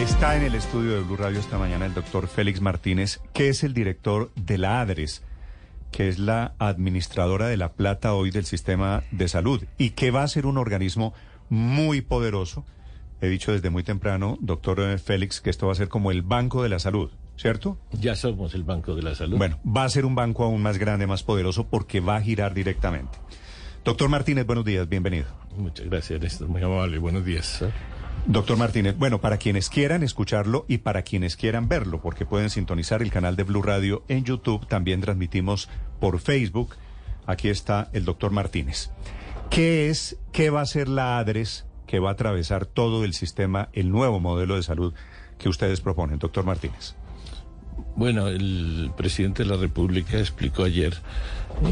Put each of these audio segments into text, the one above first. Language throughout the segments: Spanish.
Está en el estudio de Blue Radio esta mañana el doctor Félix Martínez, que es el director de la ADRES, que es la administradora de la plata hoy del sistema de salud y que va a ser un organismo muy poderoso. He dicho desde muy temprano, doctor eh, Félix, que esto va a ser como el Banco de la Salud, ¿cierto? Ya somos el Banco de la Salud. Bueno, va a ser un banco aún más grande, más poderoso, porque va a girar directamente. Doctor Martínez, buenos días, bienvenido. Muchas gracias, Néstor, muy amable. Buenos días. ¿eh? Doctor Martínez, bueno, para quienes quieran escucharlo y para quienes quieran verlo, porque pueden sintonizar el canal de Blue Radio en YouTube, también transmitimos por Facebook. Aquí está el doctor Martínez. ¿Qué es, qué va a ser la ADRES que va a atravesar todo el sistema, el nuevo modelo de salud que ustedes proponen, doctor Martínez? Bueno, el presidente de la República explicó ayer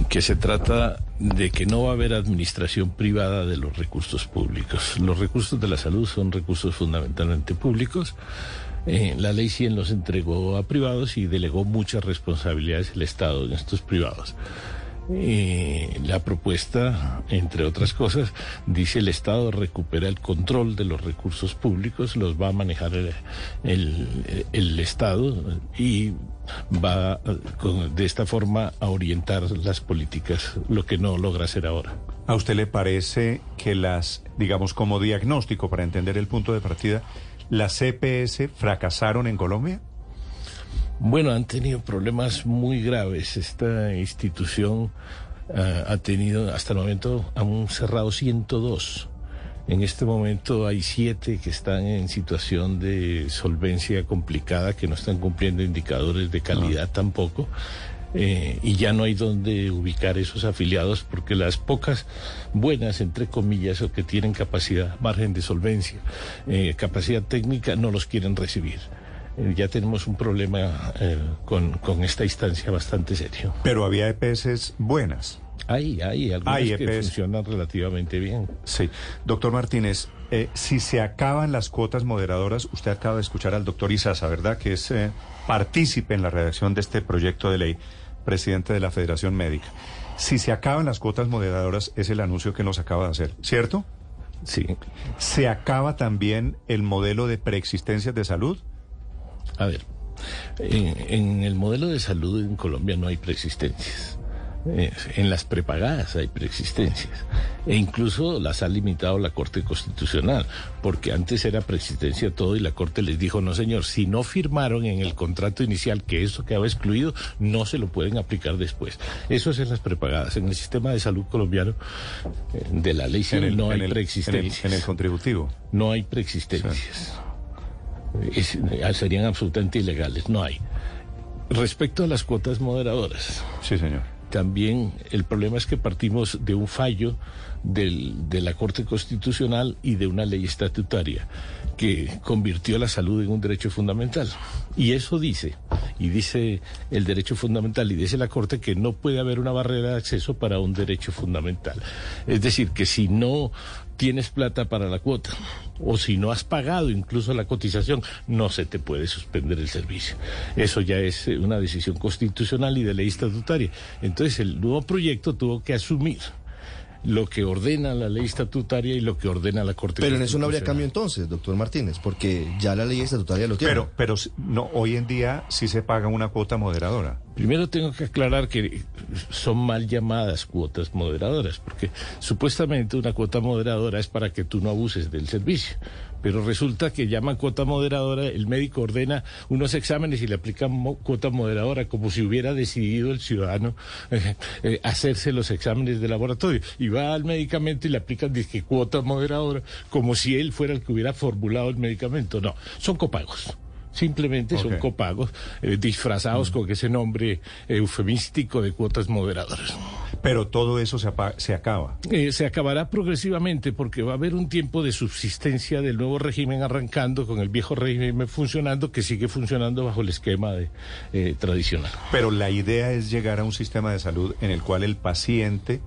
que se trata de que no va a haber administración privada de los recursos públicos. Los recursos de la salud son recursos fundamentalmente públicos. Eh, la ley 100 los entregó a privados y delegó muchas responsabilidades el Estado en estos privados. Eh, la propuesta, entre otras cosas, dice el Estado recupera el control de los recursos públicos, los va a manejar el, Estado y va con, de esta forma a orientar las políticas, lo que no logra hacer ahora. ¿A usted le parece que las, digamos, como diagnóstico para entender el punto de partida, las CPS fracasaron en Colombia? Bueno, han tenido problemas muy graves. Esta institución uh, ha tenido, hasta el momento, han cerrado 102. En este momento hay siete que están en situación de solvencia complicada, que no están cumpliendo indicadores de calidad no. tampoco. Eh, y ya no hay donde ubicar esos afiliados porque las pocas buenas, entre comillas, o que tienen capacidad, margen de solvencia, eh, capacidad técnica, no los quieren recibir ya tenemos un problema eh, con, con, esta instancia bastante serio. Pero había EPS buenas. Hay, hay, algunas hay que EPS. funcionan relativamente bien. Sí. Doctor Martínez, eh, si se acaban las cuotas moderadoras, usted acaba de escuchar al doctor Isaza, ¿verdad? Que es eh, partícipe en la redacción de este proyecto de ley, presidente de la Federación Médica. Si se acaban las cuotas moderadoras, es el anuncio que nos acaba de hacer, ¿cierto? Sí. ¿Se acaba también el modelo de preexistencias de salud? A ver, en, en, el modelo de salud en Colombia no hay preexistencias. Eh, en las prepagadas hay preexistencias. E incluso las ha limitado la Corte Constitucional, porque antes era preexistencia todo y la Corte les dijo, no señor, si no firmaron en el contrato inicial que eso quedaba excluido, no se lo pueden aplicar después. Eso es en las prepagadas. En el sistema de salud colombiano, eh, de la ley civil, no hay preexistencias. En el, en el, contributivo. No hay preexistencias. Es, serían absolutamente ilegales. No hay. Respecto a las cuotas moderadoras. Sí, señor. También el problema es que partimos de un fallo del, de la Corte Constitucional y de una ley estatutaria que convirtió la salud en un derecho fundamental. Y eso dice, y dice el derecho fundamental, y dice la Corte que no puede haber una barrera de acceso para un derecho fundamental. Es decir, que si no tienes plata para la cuota o si no has pagado incluso la cotización, no se te puede suspender el servicio. Eso ya es una decisión constitucional y de ley estatutaria. Entonces el nuevo proyecto tuvo que asumir lo que ordena la ley estatutaria y lo que ordena la Corte Pero en eso no habría cambio entonces, doctor Martínez, porque ya la ley estatutaria lo tiene. Pero, pero no, hoy en día sí se paga una cuota moderadora. Primero tengo que aclarar que son mal llamadas cuotas moderadoras, porque supuestamente una cuota moderadora es para que tú no abuses del servicio. Pero resulta que llaman cuota moderadora, el médico ordena unos exámenes y le aplican mo cuota moderadora, como si hubiera decidido el ciudadano eh, eh, hacerse los exámenes de laboratorio. Y va al medicamento y le aplican disque cuota moderadora, como si él fuera el que hubiera formulado el medicamento. No, son copagos Simplemente son copagos eh, disfrazados con ese nombre eufemístico de cuotas moderadoras. Pero todo eso se, se acaba. Eh, se acabará progresivamente porque va a haber un tiempo de subsistencia del nuevo régimen arrancando con el viejo régimen funcionando que sigue funcionando bajo el esquema de, eh, tradicional. Pero la idea es llegar a un sistema de salud en el cual el paciente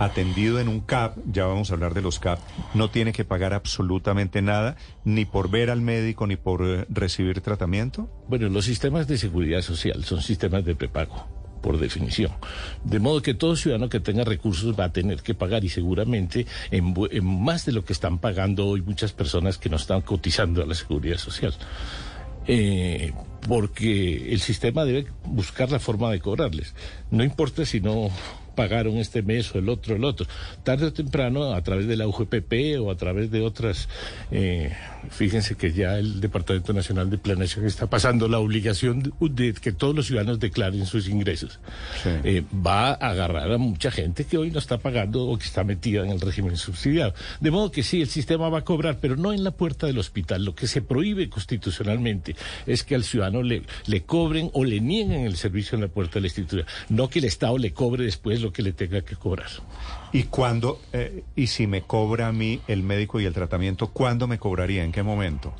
atendido en un CAP, ya vamos a hablar de los CAP, no tiene que pagar absolutamente nada, ni por ver al médico, ni por eh, recibir tratamiento. Bueno, los sistemas de seguridad social son sistemas de prepago, por definición. De modo que todo ciudadano que tenga recursos va a tener que pagar y seguramente en, más de lo que están pagando hoy muchas personas que no están cotizando a la seguridad social. Eh, porque el sistema debe buscar la forma de cobrarles. No importa si no pagaron este mes o el otro, el otro. Tarde o temprano, a través de la UGPP o a través de otras, eh, fíjense que ya el Departamento Nacional de Planeación está pasando la obligación de, que todos los ciudadanos declaren sus ingresos. Sí. Eh, va a agarrar a mucha gente que hoy no está pagando o que está metida en el régimen subsidiado. De modo que sí, el sistema va a cobrar, pero no en la puerta del hospital. Lo que se prohíbe constitucionalmente es que al ciudadano le, le cobren o le nieguen el servicio en la puerta de la institución. No que el Estado le cobre después lo que le tenga que cobrar. ¿Y cuándo, eh, y si me cobra a mí el médico y el tratamiento, cuándo me cobraría? ¿En qué momento?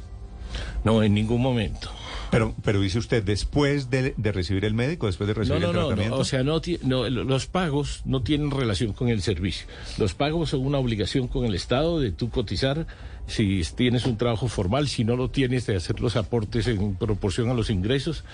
No, en ningún momento. Pero, pero dice usted, después de, de recibir el médico, después de recibir no, el tratamiento. no, o sea, no, los pagos no tienen relación con el servicio. Los pagos son una obligación con el Estado de tú cotizar si tienes un trabajo formal, si no lo tienes de hacer los aportes en proporción a los ingresos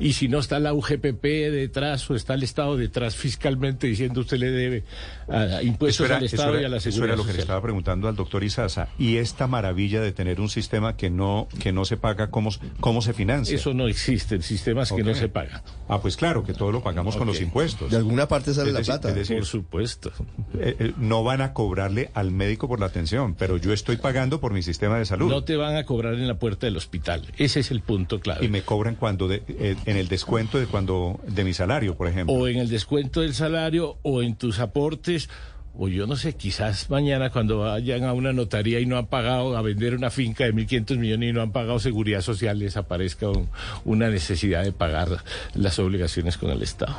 y si no está la UGPP detrás o está el Estado detrás fiscalmente diciendo usted le debe a, impuestos Eso era, al eso Estado era- y a la eso seguridad era lo que le estaba preguntando al doctor Izaza. Y esta maravilla de tener un sistema que no, que no se paga, ¿cómo, cómo se financia? Eso no existe, sistemas que no se pagan. Ah, pues claro, que todo lo pagamos con los impuestos. De alguna parte sale Es la decir- plata. es decir, Por supuesto. eh, eh, no van a cobrarle al médico por la atención, pero yo estoy pagando por mi sistema de salud. No te van a cobrar en la puerta del hospital. Ese es el punto clave. Y me cobran cuando de- eh, en el descuento de cuando de mi salario, por ejemplo. o en el descuento del salario o en tus aportes o yo no sé, quizás mañana cuando vayan a una notaría y no han pagado a vender una finca de 1.500 millones y no han pagado seguridad social, les aparezca un- una necesidad de pagar las obligaciones con el Estado.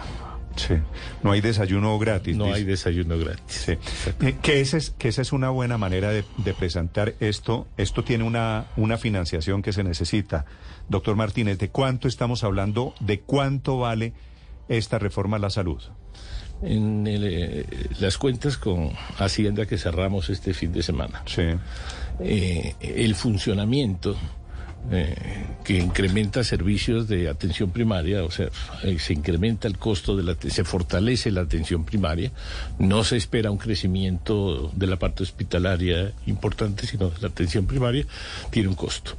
Sí. No hay desayuno gratis. No dice. hay desayuno gratis. Sí. Eh, que, esa es, que esa es una buena manera de, de presentar esto. Esto tiene una, una financiación que se necesita. Doctor Martínez, ¿de cuánto estamos hablando? ¿De cuánto vale esta reforma a la salud? En el, eh, las cuentas con Hacienda que cerramos este fin de semana. Sí. eh, el funcionamiento eh, que incrementa servicios de atención primaria, o sea, eh, se incrementa el costo de la, se fortalece la atención primaria, no se espera un crecimiento de la parte hospitalaria importante, sino la atención primaria, tiene un costo.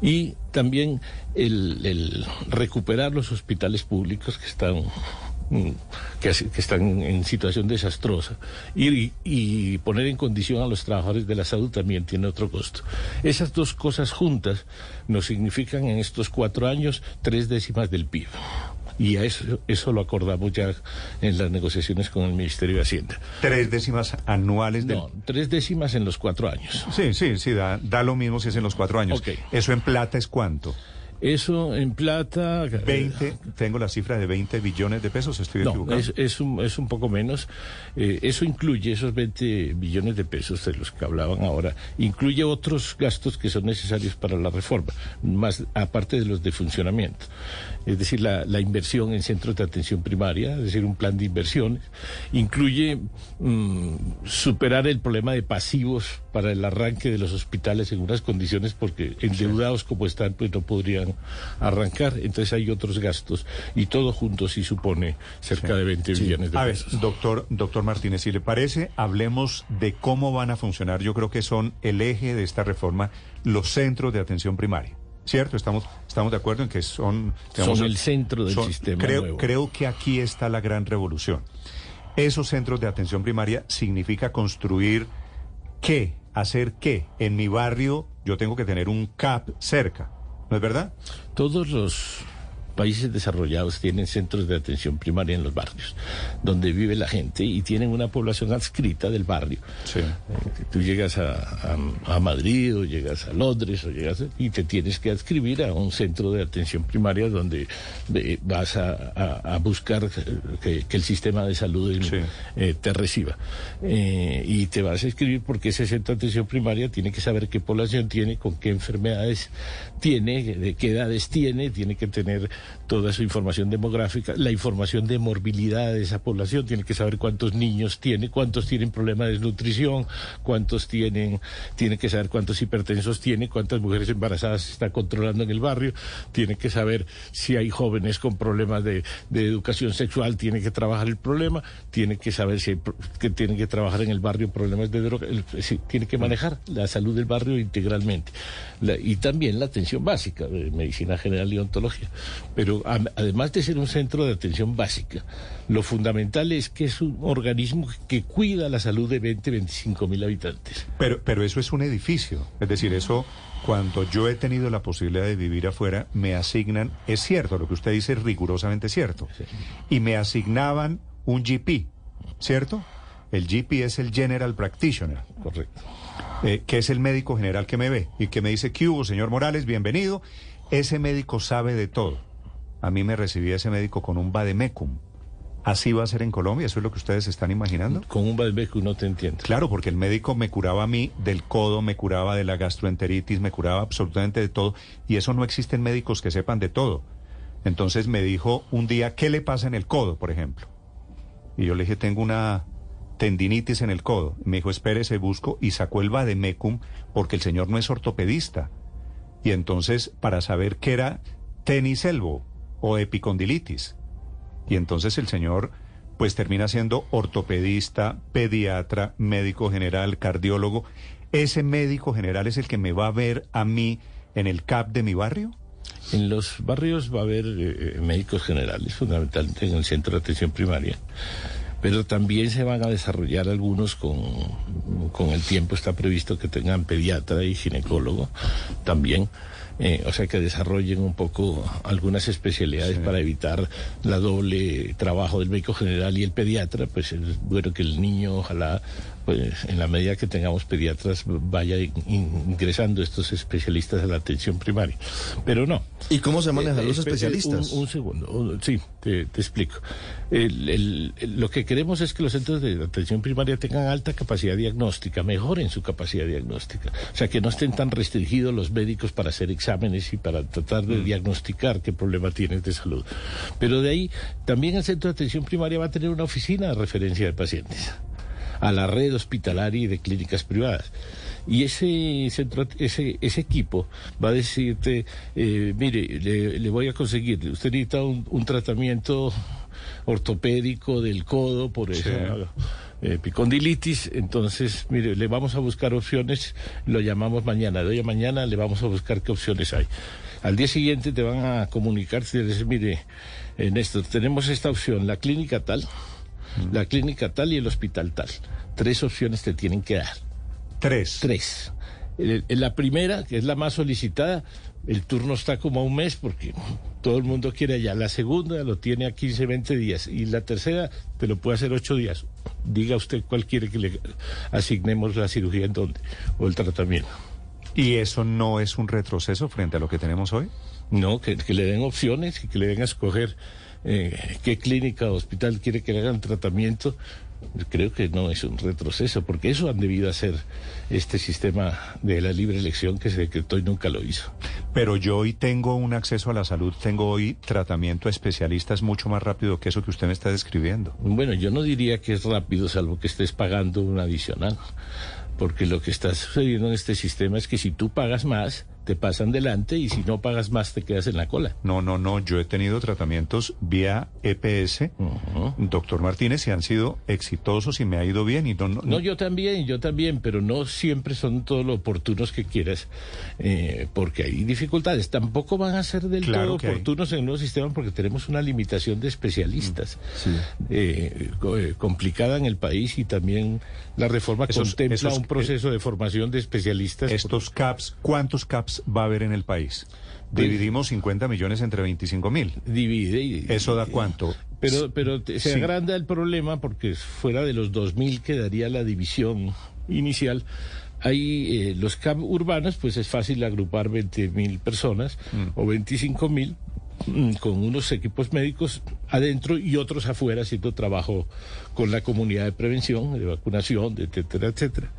Y también el, recuperar los hospitales públicos que están que, están en situación desastrosa y, y poner en condición a los trabajadores de la salud también tiene otro costo. Esas dos cosas juntas nos significan en estos cuatro años tres décimas del PIB. Y a eso, eso lo acordamos ya en las negociaciones con el Ministerio de Hacienda. Tres décimas anuales del... No, tres décimas en los cuatro años. Sí, sí, sí, da, da lo mismo si es en los cuatro años. ¿Eso en plata es cuánto? Eso en plata... eh, 20, tengo la cifra de 20 billones de pesos, estoy No, equivocado. es, es, un, es un poco menos. Eh, eso incluye esos 20 billones de pesos de los que hablaban ahora. Incluye otros gastos que son necesarios para la reforma, más aparte de los de funcionamiento. Es decir, la, la inversión en centros de atención primaria, es decir, un plan de inversiones. Incluye mm, superar el problema de pasivos para el arranque de los hospitales en unas condiciones porque endeudados como están, pues no podrían arrancar. Entonces hay otros gastos y todo junto sí supone cerca de 20 billones de A ver, pesos. doctor, doctor Martínez, si le parece, hablemos de cómo van a funcionar. Yo creo que son el eje de esta reforma los centros de atención primaria. ¿Cierto? Estamos, estamos de acuerdo en que son... Son el centro del sistema Creo, nuevo. creo que aquí está la gran revolución. Esos centros de atención primaria significa construir qué, hacer qué. En mi barrio yo tengo que tener un CAP cerca, ¿no es verdad? Todos los países desarrollados tienen centros de atención primaria en los barrios, donde vive la gente y tienen una población adscrita del barrio. Sí. Eh, Tú llegas a, a- a Madrid o llegas a Londres o llegas y te tienes que adscribir a un centro de atención primaria donde eh, vas a, buscar que, que el sistema de salud Sí. eh, te reciba. Eh, y te vas a inscribir porque ese centro de atención primaria tiene que saber qué población tiene, con qué enfermedades tiene, de qué edades tiene, tiene que tener toda su información demográfica, la información de morbilidad de esa población, tiene que saber cuántos niños tiene, cuántos tienen problemas de desnutrición, cuántos tienen, tiene que saber cuántos hipertensos tiene, cuántas mujeres embarazadas se está controlando en el barrio, tiene que saber si hay jóvenes con problemas de, educación sexual, tiene que trabajar el problema, tiene que saber si hay que tiene que trabajar en el barrio problemas de droga, el- sí, tiene que manejar la salud del barrio integralmente. Y también la atención básica de medicina general y ontología. Pero además de ser un centro de atención básica, lo fundamental es que es un organismo que cuida la salud de 20, 25 mil habitantes. Pero, pero eso es un edificio. Es decir, eso, cuando yo he tenido la posibilidad de vivir afuera, me asignan, es cierto, lo que usted dice es rigurosamente cierto. Y me asignaban un GP, ¿cierto? El GP es el General Practitioner, Correcto. eh, que es el médico general que me ve y que me dice, ¿qué hubo, señor Morales? Bienvenido. Ese médico sabe de todo. A mí me recibía ese médico con un vademecum. ¿Así va a ser en Colombia? ¿Eso es lo que ustedes están imaginando? Con un Balbeco no te entiende. Claro, porque el médico me curaba a mí del codo, me curaba de la gastroenteritis, me curaba absolutamente de todo, y eso no existen médicos que sepan de todo. Entonces me dijo un día, ¿qué le pasa en el codo, por ejemplo? Y yo le dije, tengo una tendinitis en el codo. Me dijo, espérese, busco, y sacó el vademecum, porque el señor no es ortopedista. Y entonces, para saber qué era tenis elbow o epicondilitis. Y entonces el señor pues termina siendo ortopedista, pediatra, médico general, cardiólogo. ¿Ese médico general es el que me va a ver a mí en el CAP de mi barrio? En los barrios va a haber eh, eh, médicos generales, fundamentalmente en el centro de atención primaria, pero también se van a desarrollar algunos con, con el tiempo, está previsto que tengan pediatra y ginecólogo también. Eh, o sea, que desarrollen un poco algunas especialidades para evitar la doble trabajo del médico general y el pediatra. Pues es bueno que el niño, ojalá, pues en la medida que tengamos pediatras, vaya in- ingresando estos especialistas a la atención primaria. Pero no. ¿Y cómo se manejan Eh, los eh, especialistas? Un, un segundo, un- sí, te, te explico. El- el- el- lo que queremos es que los centros de atención primaria tengan alta capacidad diagnóstica, mejoren su capacidad diagnóstica. O sea, que no estén tan restringidos los médicos para hacer exámenes y para tratar Mm. de diagnosticar qué problema tienes de salud. Pero de ahí, también el centro de atención primaria va a tener una oficina de referencia de pacientes a la red hospitalaria y de clínicas privadas. Y ese centro, ese, ese equipo va a decirte, eh, mire, le, le voy a conseguir, usted necesita un, un tratamiento ortopédico del codo por esa eh, epicondilitis, entonces, mire, le vamos a buscar opciones, lo llamamos mañana, de hoy a mañana le vamos a buscar qué opciones hay. Al día siguiente te van a comunicar, te dicen, mire, eh, Néstor, tenemos esta opción, la clínica tal, la clínica tal y el hospital tal. Tres opciones te tienen que dar. Tres. Tres. El- el- la primera, que es la más solicitada, el turno está como a un mes porque todo el mundo quiere allá. La segunda lo tiene a 15, 20 días. Y la tercera te lo puede hacer ocho días. Diga usted cuál quiere que le asignemos la cirugía en dónde o el tratamiento. ¿Y eso no es un retroceso frente a lo que tenemos hoy? No, que, que le den opciones y que le den a escoger eh, qué clínica o hospital quiere que le hagan tratamiento. Creo que no es un retroceso, porque eso han debido hacer este sistema de la libre elección que se decretó y nunca lo hizo. Pero yo hoy tengo un acceso a la salud, tengo hoy tratamiento a especialistas mucho más rápido que eso que usted me está describiendo. Bueno, yo no diría que es rápido, salvo que estés pagando un adicional. Porque lo que está sucediendo en este sistema es que si tú pagas más, te pasan delante y si no pagas más, te quedas en la cola. No, no, no, yo he tenido tratamientos vía EPS, doctor Martínez, y han sido exitosos y me ha ido bien. Y no, no- No, yo también, yo también, pero no siempre son todos lo oportunos que quieras, eh, porque hay dificultades. Tampoco van a ser del Claro todo que hay. oportunos en el nuevo sistema porque tenemos una limitación de especialistas eh, co- eh, complicada en el país y también la reforma Esos- contempla esos- un proceso de formación de especialistas. estos CAPS, ¿cuántos CAPS va a haber en el país? Pues- Dividimos 50 millones entre 25 mil. divide y... ¿Eso da cuánto? Pero, pero se Sí. agranda el problema porque fuera de los 2.000 que daría la división inicial, hay eh, los CAP urbanos, pues es fácil agrupar 20.000 personas o 25.000 mm, con unos equipos médicos adentro y otros afuera haciendo trabajo con la comunidad de prevención, de vacunación, de etcétera, etcétera.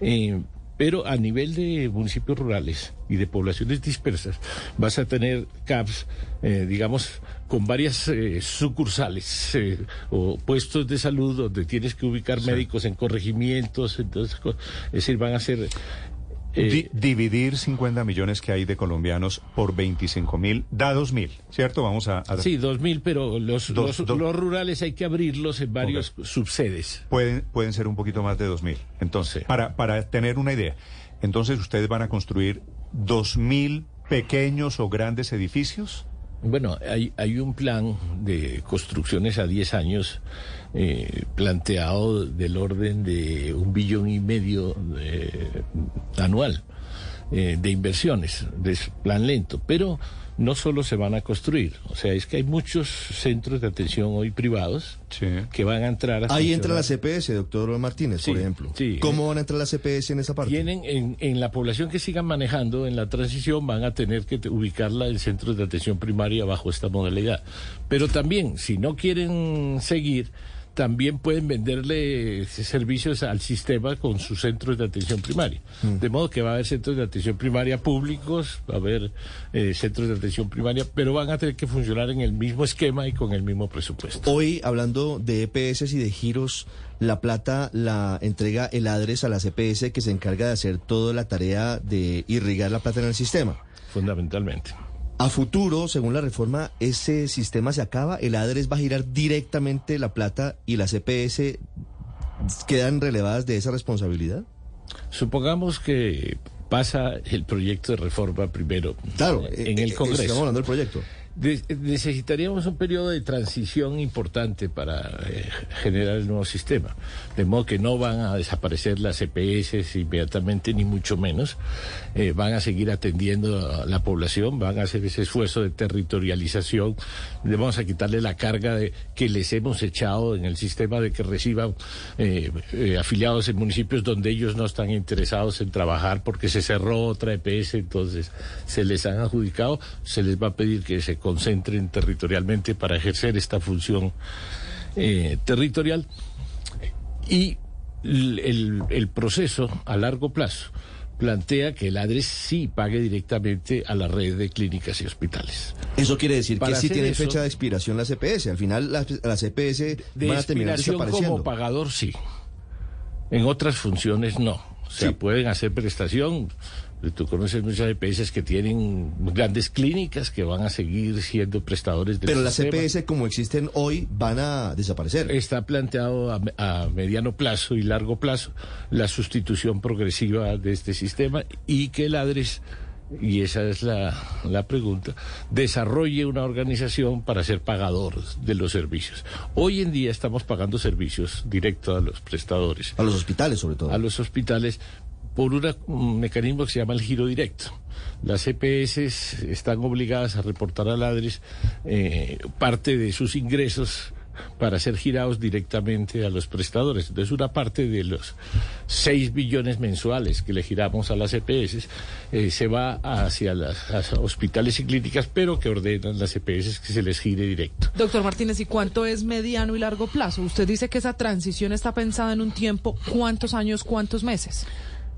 Eh, pero a nivel de municipios rurales y de poblaciones dispersas, vas a tener CAPS, eh, digamos, con varias eh, sucursales eh, o puestos de salud donde tienes que ubicar médicos en corregimientos, entonces, es decir, van a ser... eh, Di- dividir 50 millones que hay de colombianos por 25 mil da 2 mil, ¿cierto? Vamos a... a- Sí, dos mil, pero los, Dos- los, dos- los rurales hay que abrirlos en varios subsedes. Pueden, pueden ser un poquito más de 2 mil. Entonces, Sí. para, para tener una idea, entonces ustedes van a construir 2 mil pequeños o grandes edificios. Bueno, hay, hay un plan de construcciones a 10 años eh, planteado del orden de un billón y medio eh, anual eh, de inversiones, de plan lento, pero no solo se van a construir, o sea, es que hay muchos centros de atención hoy privados Sí. que van a entrar a Ahí entra la. CPS, doctor Martínez, Sí, por ejemplo. sí. ¿Cómo van a entrar la CPS en esa parte? Tienen en, en la población que sigan manejando en la transición van a tener que ubicarla en centros de atención primaria bajo esta modalidad. Pero también, si no quieren seguir, también pueden venderle servicios al sistema con sus centros de atención primaria. De modo que va a haber centros de atención primaria públicos, va a haber eh, centros de atención primaria, pero van a tener que funcionar en el mismo esquema y con el mismo presupuesto. Hoy, hablando de EPS y de giros, la plata la entrega el ADRES a la CPS que se encarga de hacer toda la tarea de irrigar la plata en el sistema. Fundamentalmente. A futuro, según la reforma, ese sistema se acaba, el ADRES va a girar directamente la plata y las CPS quedan relevadas de esa responsabilidad. Supongamos que pasa el proyecto de reforma primero Claro, en eh, el eh, Congreso. Estamos hablando del proyecto. De- necesitaríamos un periodo de transición importante para eh, generar el nuevo sistema. De modo que no van a desaparecer las EPS inmediatamente, ni mucho menos. Eh, van a seguir atendiendo a la población, van a hacer ese esfuerzo de territorialización. Le vamos a quitarle la carga de, que les hemos echado en el sistema de que reciban eh, eh, afiliados en municipios donde ellos no están interesados en trabajar porque se cerró otra EPS, entonces se les han adjudicado, se les va a pedir que se concentren territorialmente para ejercer esta función eh, territorial y el, proceso a largo plazo plantea que el ADRES sí pague directamente a la red de clínicas y hospitales. Eso quiere decir Para que sí tiene fecha de expiración las CPS. Al final las, las CPS De van a terminar desapareciendo. como pagador sí. En otras funciones no. O sea, Sí. pueden hacer prestación. Tú conoces muchas EPS que tienen grandes clínicas que van a seguir siendo prestadores de Pero las CPS como existen hoy van a desaparecer. Está planteado a mediano plazo y largo plazo la sustitución progresiva de este sistema y que el ADRES, y esa es la, la pregunta, desarrolle una organización para ser pagador de los servicios. Hoy en día estamos pagando servicios directos a los prestadores, A los hospitales sobre todo. a los hospitales, por una- un mecanismo que se llama el giro directo. Las EPS están obligadas a reportar al ADRES eh, parte de sus ingresos para ser girados directamente a los prestadores. Entonces, una parte de los 6 billones mensuales que le giramos a las EPS eh, se va hacia las hospitales y clínicas, pero que ordenan las EPS que se les gire directo. Doctor Martínez, ¿y cuánto es mediano y largo plazo? Usted dice que esa transición está pensada en un tiempo, ¿cuántos años, cuántos meses?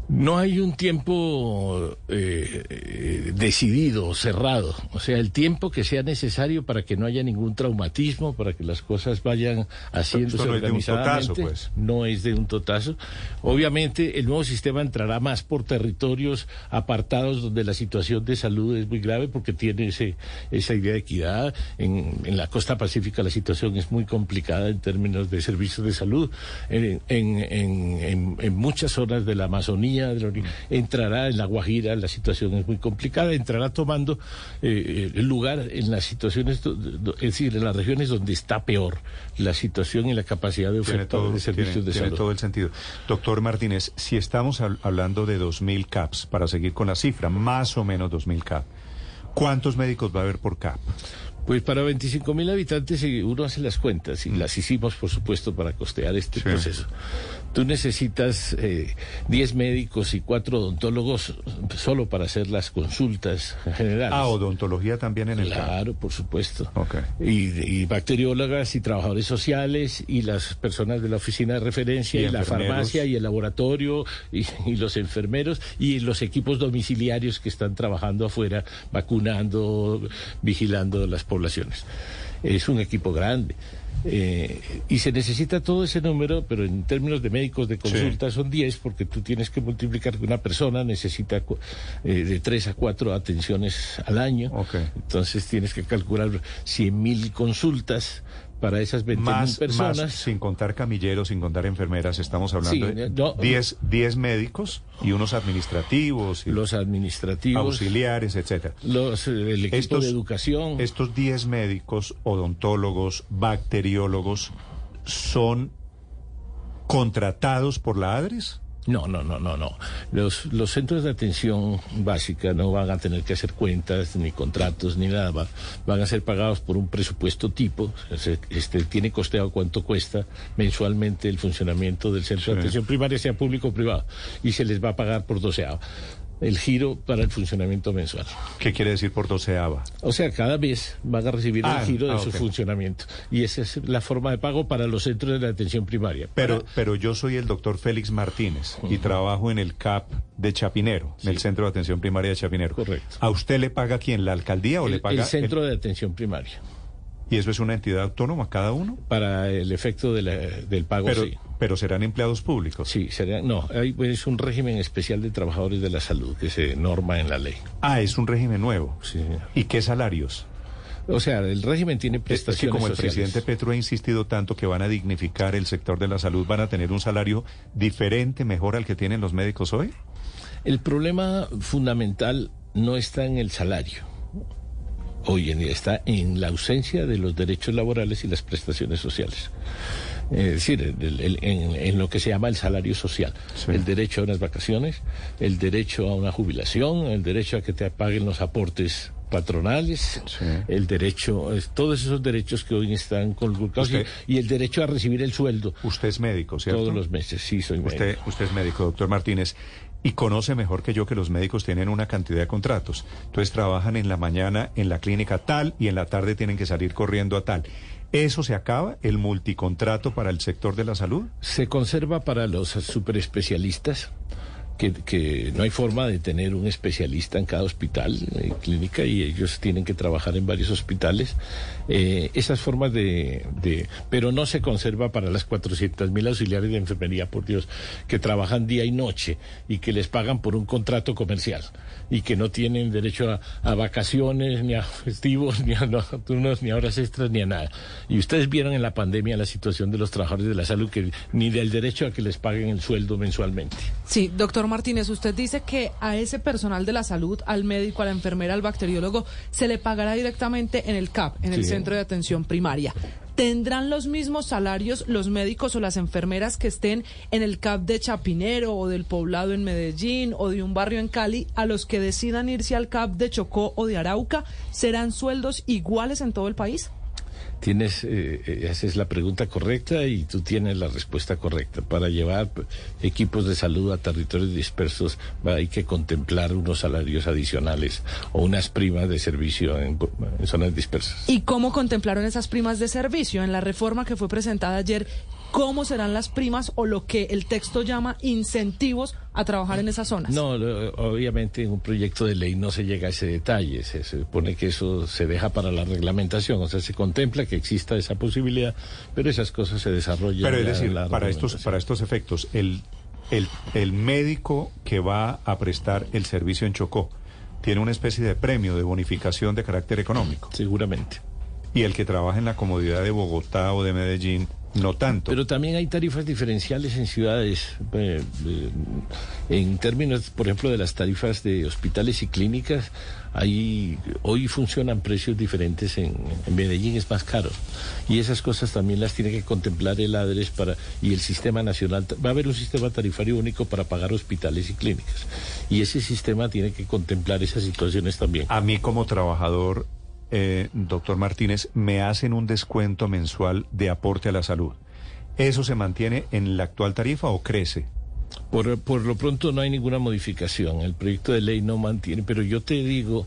No hay un tiempo eh, eh, decidido, cerrado. O sea, el tiempo que sea necesario para que no haya ningún traumatismo, para que las cosas vayan haciéndose no es de un organizadamente. totazo, pues. No es de un totazo. Obviamente, el nuevo sistema entrará más por territorios apartados donde la situación de salud es muy grave porque tiene ese, esa idea de equidad. En, en la costa pacífica la situación es muy complicada en términos de servicios de salud. En, en- en muchas zonas de la Amazonía de la entrará en la Guajira, la situación es muy complicada, entrará tomando eh, el lugar en las situaciones, es decir, en las regiones donde está peor la situación y la capacidad de Tiene oferta todo, de servicios tiene- de tiene salud. todo el sentido. Doctor Martínez, si estamos hab- hablando de 2.000 CAPs, para seguir con la cifra, más o menos 2.000 CAP, ¿Cuántos médicos va a haber por CAP? Pues para 25 mil habitantes y uno hace las cuentas y las hicimos por supuesto para costear este Sí. proceso. Tú necesitas eh, 10 médicos y 4 odontólogos solo para hacer las consultas generales. Ah, odontología también en el. Claro, por supuesto. Y, y bacteriólogas y trabajadores sociales y las personas de la oficina de referencia Y y, la farmacia y el laboratorio y, y los enfermeros y los equipos domiciliarios que están trabajando afuera, vacunando, vigilando las poblaciones. Es un equipo grande. Eh, y se necesita todo ese número, pero en términos de médicos de consulta son 10, porque tú tienes que multiplicar que una persona necesita eh, de 3 a 4 atenciones al año. Ok. Entonces tienes que calcular 100 mil consultas para esas 20 mil Más, personas. más, sin contar camilleros, sin contar enfermeras, estamos hablando Sí, de no, 10 10 médicos y unos administrativos y los administrativos, auxiliares, etcétera. los, eh, el equipo Estos- de educación. Estos 10 médicos, odontólogos, bacteriólogos, ¿son contratados por la ADRES? No, no, no, no, no. Los, los centros de atención básica no van a tener que hacer cuentas, ni contratos, ni nada. Va- van a ser pagados por un presupuesto tipo. Se- Este, tiene costeado cuánto cuesta mensualmente el funcionamiento del centro Sí. de atención primaria, sea público o privado. Y se les va a pagar por doceava. El giro para el funcionamiento mensual. ¿Qué quiere decir por doceava? O sea, cada vez van a recibir Ah, el giro de ah, su funcionamiento. Y esa es la forma de pago para los centros de atención primaria. Pero, Para- pero yo soy el doctor Félix Martínez y trabajo en el CAP de Chapinero, en el Centro de Atención Primaria de Chapinero. Correcto. ¿A usted le paga quién? ¿La alcaldía o el, le paga? el centro de atención primaria. ¿Y eso es una entidad autónoma cada uno? Para el efecto de la- del pago, Pero, sí. pero serán empleados públicos. Sí, sería, no, hay, es un régimen especial de trabajadores de la salud que se norma en la ley. Ah, es un régimen nuevo. Sí, señor. ¿Y qué salarios? O sea, el régimen tiene Es que prestaciones como el sociales. presidente Petro ha insistido tanto que van a dignificar el sector de la salud, van a tener un salario diferente, mejor al que tienen los médicos hoy. El problema fundamental no está en el salario. Hoy en día está en la ausencia de los derechos laborales y las prestaciones sociales. Es decir, el- el- en, en lo que se llama el salario social. Sí. El derecho a unas vacaciones, el derecho a una jubilación, el derecho a que te paguen los aportes patronales, Sí. el derecho, todos esos derechos que hoy están conculcados Usted- y el derecho a recibir el sueldo Usted es médico, ¿cierto? todos los meses. Sí, soy médico. Usted, usted es médico, doctor Martínez, y conoce mejor que yo que los médicos tienen una cantidad de contratos. Entonces trabajan en la mañana en la clínica tal y en la tarde tienen que salir corriendo a tal. ¿Eso se acaba, el multicontrato para el sector de la salud? Se conserva para los superespecialistas, que, que no hay forma de tener un especialista en cada hospital, eh, clínica, y ellos tienen que trabajar en varios hospitales. Eh, esas formas de, de... Pero no se conserva para las 400 mil auxiliares de enfermería, por Dios, que trabajan día y noche y que les pagan por un contrato comercial y que no tienen derecho a, vacaciones, ni a festivos, ni a nocturnos, ni a horas extras, ni a nada. Y ustedes vieron en la pandemia la situación de los trabajadores de la salud, que ni del derecho a que les paguen el sueldo mensualmente. Sí, doctor Martínez, usted dice que a ese personal de la salud, al médico, a la enfermera, al bacteriólogo, se le pagará directamente en el CAP, en el Sí. Centro de Atención Primaria. ¿Tendrán los mismos salarios los médicos o las enfermeras que estén en el CAP de Chapinero o del poblado en Medellín o de un barrio en Cali a los que decidan irse al CAP de Chocó o de Arauca? ¿Serán sueldos iguales en todo el país? Tienes, eh, eh, esa es la pregunta correcta y tú tienes la respuesta correcta. Para llevar equipos de salud a territorios dispersos hay que contemplar unos salarios adicionales o unas primas de servicio en, en zonas dispersas. ¿Y cómo contemplaron esas primas de servicio en la reforma que fue presentada ayer? ¿Cómo serán las primas o lo que el texto llama incentivos a trabajar en esas zonas? No, lo- obviamente en un proyecto de ley no se llega a ese detalle, se se supone que eso se deja para la reglamentación, o sea, se contempla que exista esa posibilidad, pero esas cosas se desarrollan. Pero es decir, la para estos, para estos efectos, el, el, el médico que va a prestar el servicio en Chocó tiene una especie de premio de bonificación de carácter económico. Seguramente. Y el que trabaja en la comodidad de Bogotá o de Medellín no tanto. Pero también hay tarifas diferenciales en ciudades. eh, eh, en términos, por ejemplo, de las tarifas de hospitales y clínicas, hay, hoy funcionan precios diferentes. En, en Medellín es más caro. Y esas cosas también las tiene que contemplar el ADRES para, y el sistema nacional. Va a haber un sistema tarifario único para pagar hospitales y clínicas. Y ese sistema tiene que contemplar esas situaciones también. A mí como trabajador, eh, doctor Martínez, me hacen un descuento mensual de aporte a la salud. ¿Eso se mantiene en la actual tarifa o crece? Por, por lo pronto no hay ninguna modificación. El proyecto de ley no mantiene, pero yo te digo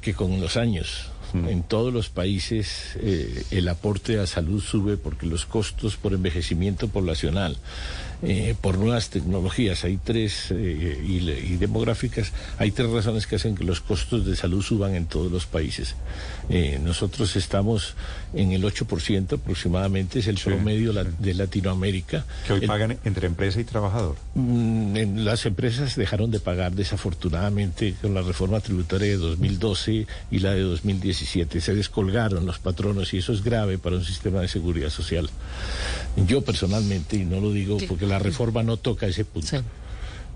que con los años, en todos los países, eh, el aporte a salud sube porque los costos por envejecimiento poblacional, eh, por nuevas tecnologías, hay tres, eh, y, le- y demográficas, hay tres razones que hacen que los costos de salud suban en todos los países. Eh, nosotros estamos en el 8% aproximadamente, es el Sí, promedio la- sí. de Latinoamérica. Que hoy El- pagan entre empresa y trabajador. Mm, en- Las empresas dejaron de pagar desafortunadamente con la reforma tributaria de 2012 y la de 2017. Se descolgaron los patronos y eso es grave para un sistema de seguridad social. Yo personalmente, y no lo digo porque la reforma no toca ese punto, Sí.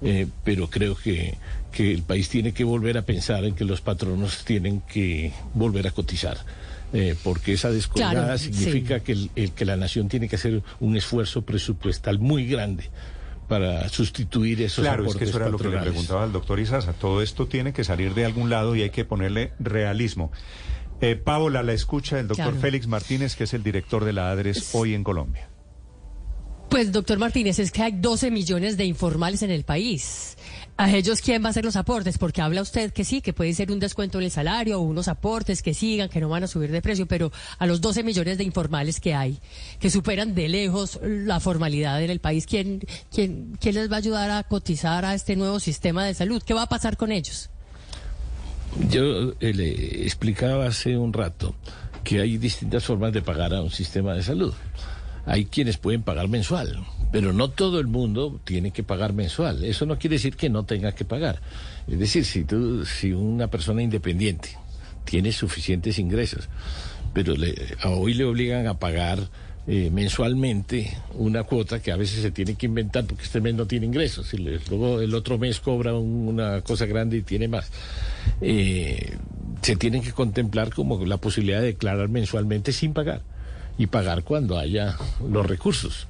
eh, pero creo que, que el país tiene que volver a pensar en que los patronos tienen que volver a cotizar. eh, porque esa descolgada Claro, significa sí. que, el- el- que la nación tiene que hacer un esfuerzo presupuestal muy grande para sustituir esos Claro, es que eso era lo que le preguntaba al doctor Isaza. Todo esto tiene que salir de algún lado y hay que ponerle realismo. Eh, Paola, la escucha del doctor Claro. Félix Martínez, que es el director de la ADRES hoy en Colombia. Pues, doctor Martínez, es que hay 12 millones de informales en el país. ¿A ellos quién va a hacer los aportes? Porque habla usted que sí, que puede ser un descuento en el salario o unos aportes que sigan, que no van a subir de precio, pero a los 12 millones de informales que hay, que superan de lejos la formalidad en el país, ¿quién, quién, quién les va a ayudar a cotizar a este nuevo sistema de salud? ¿Qué va a pasar con ellos? Yo eh, le explicaba hace un rato que hay distintas formas de pagar a un sistema de salud. Hay quienes pueden pagar mensual, pero no todo el mundo tiene que pagar mensual. Eso no quiere decir que no tenga que pagar. Es decir, si tú, si una persona independiente tiene suficientes ingresos, pero le- hoy le obligan a pagar eh, mensualmente una cuota que a veces se tiene que inventar porque este mes no tiene ingresos y le- luego el otro mes cobra un- una cosa grande y tiene más. Eh, se tienen que contemplar como la posibilidad de declarar mensualmente sin pagar y pagar cuando haya los recursos.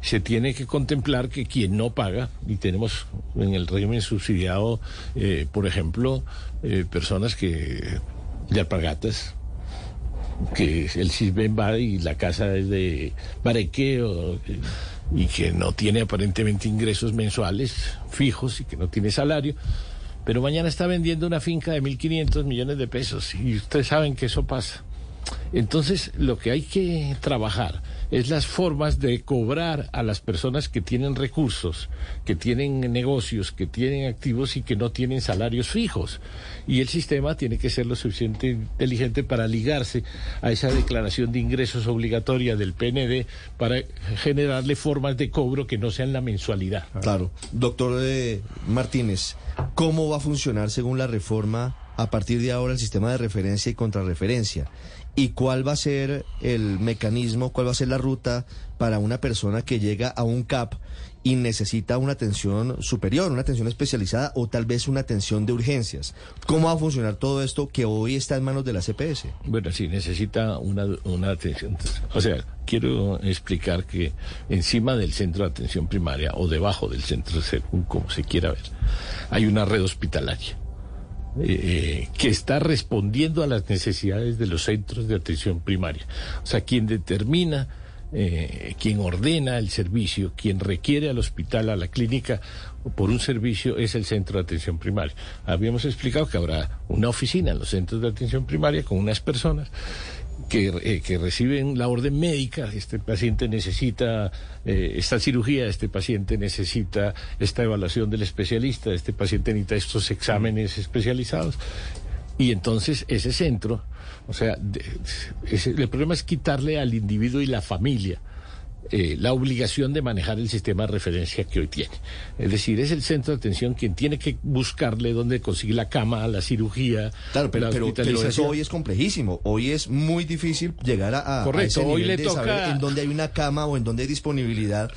Se tiene que contemplar que quien no paga, y tenemos en el régimen subsidiado, eh, por ejemplo, eh, personas que de alpargatas, que el CISBEN va y la casa es de Bareque o- y que no tiene aparentemente ingresos mensuales fijos y que no tiene salario, pero mañana está vendiendo una finca de 1.500 millones de pesos y ustedes saben que eso pasa. Entonces, lo que hay que trabajar es las formas de cobrar a las personas que tienen recursos, que tienen negocios, que tienen activos y que no tienen salarios fijos. Y el sistema tiene que ser lo suficiente inteligente para ligarse a esa declaración de ingresos obligatoria del PND para generarle formas de cobro que no sean la mensualidad. Claro. Doctor eh, Martínez, ¿cómo va a funcionar según la reforma a partir de ahora el sistema de referencia y contrarreferencia? ¿Y cuál va a ser el mecanismo, cuál va a ser la ruta para una persona que llega a un CAP y necesita una atención superior, una atención especializada o tal vez una atención de urgencias? ¿Cómo va a funcionar todo esto que hoy está en manos de la CPS? Bueno, sí, necesita una, una atención. O sea, quiero explicar que encima del centro de atención primaria o debajo del centro, según como se quiera ver, hay una red hospitalaria eh, que está respondiendo a las necesidades de los centros de atención primaria. O sea, quien determina, eh, quien ordena el servicio, quien requiere al hospital, a la clínica por un servicio es el centro de atención primaria. Habíamos explicado que habrá una oficina en los centros de atención primaria con unas personas que, eh, que reciben la orden médica, este paciente necesita eh, esta cirugía, este paciente necesita esta evaluación del especialista, este paciente necesita estos exámenes especializados. Y entonces ese centro, o sea, el problema es quitarle al individuo y la familia eh, la obligación de manejar el sistema de referencia que hoy tiene. Es decir, es el centro de atención quien tiene que buscarle dónde conseguir la cama, la cirugía, Claro, pero, la pero, eso hoy es complejísimo. Hoy es muy difícil llegar a, Correcto, a ese hoy le de toca- saber en dónde hay una cama o en dónde hay disponibilidad.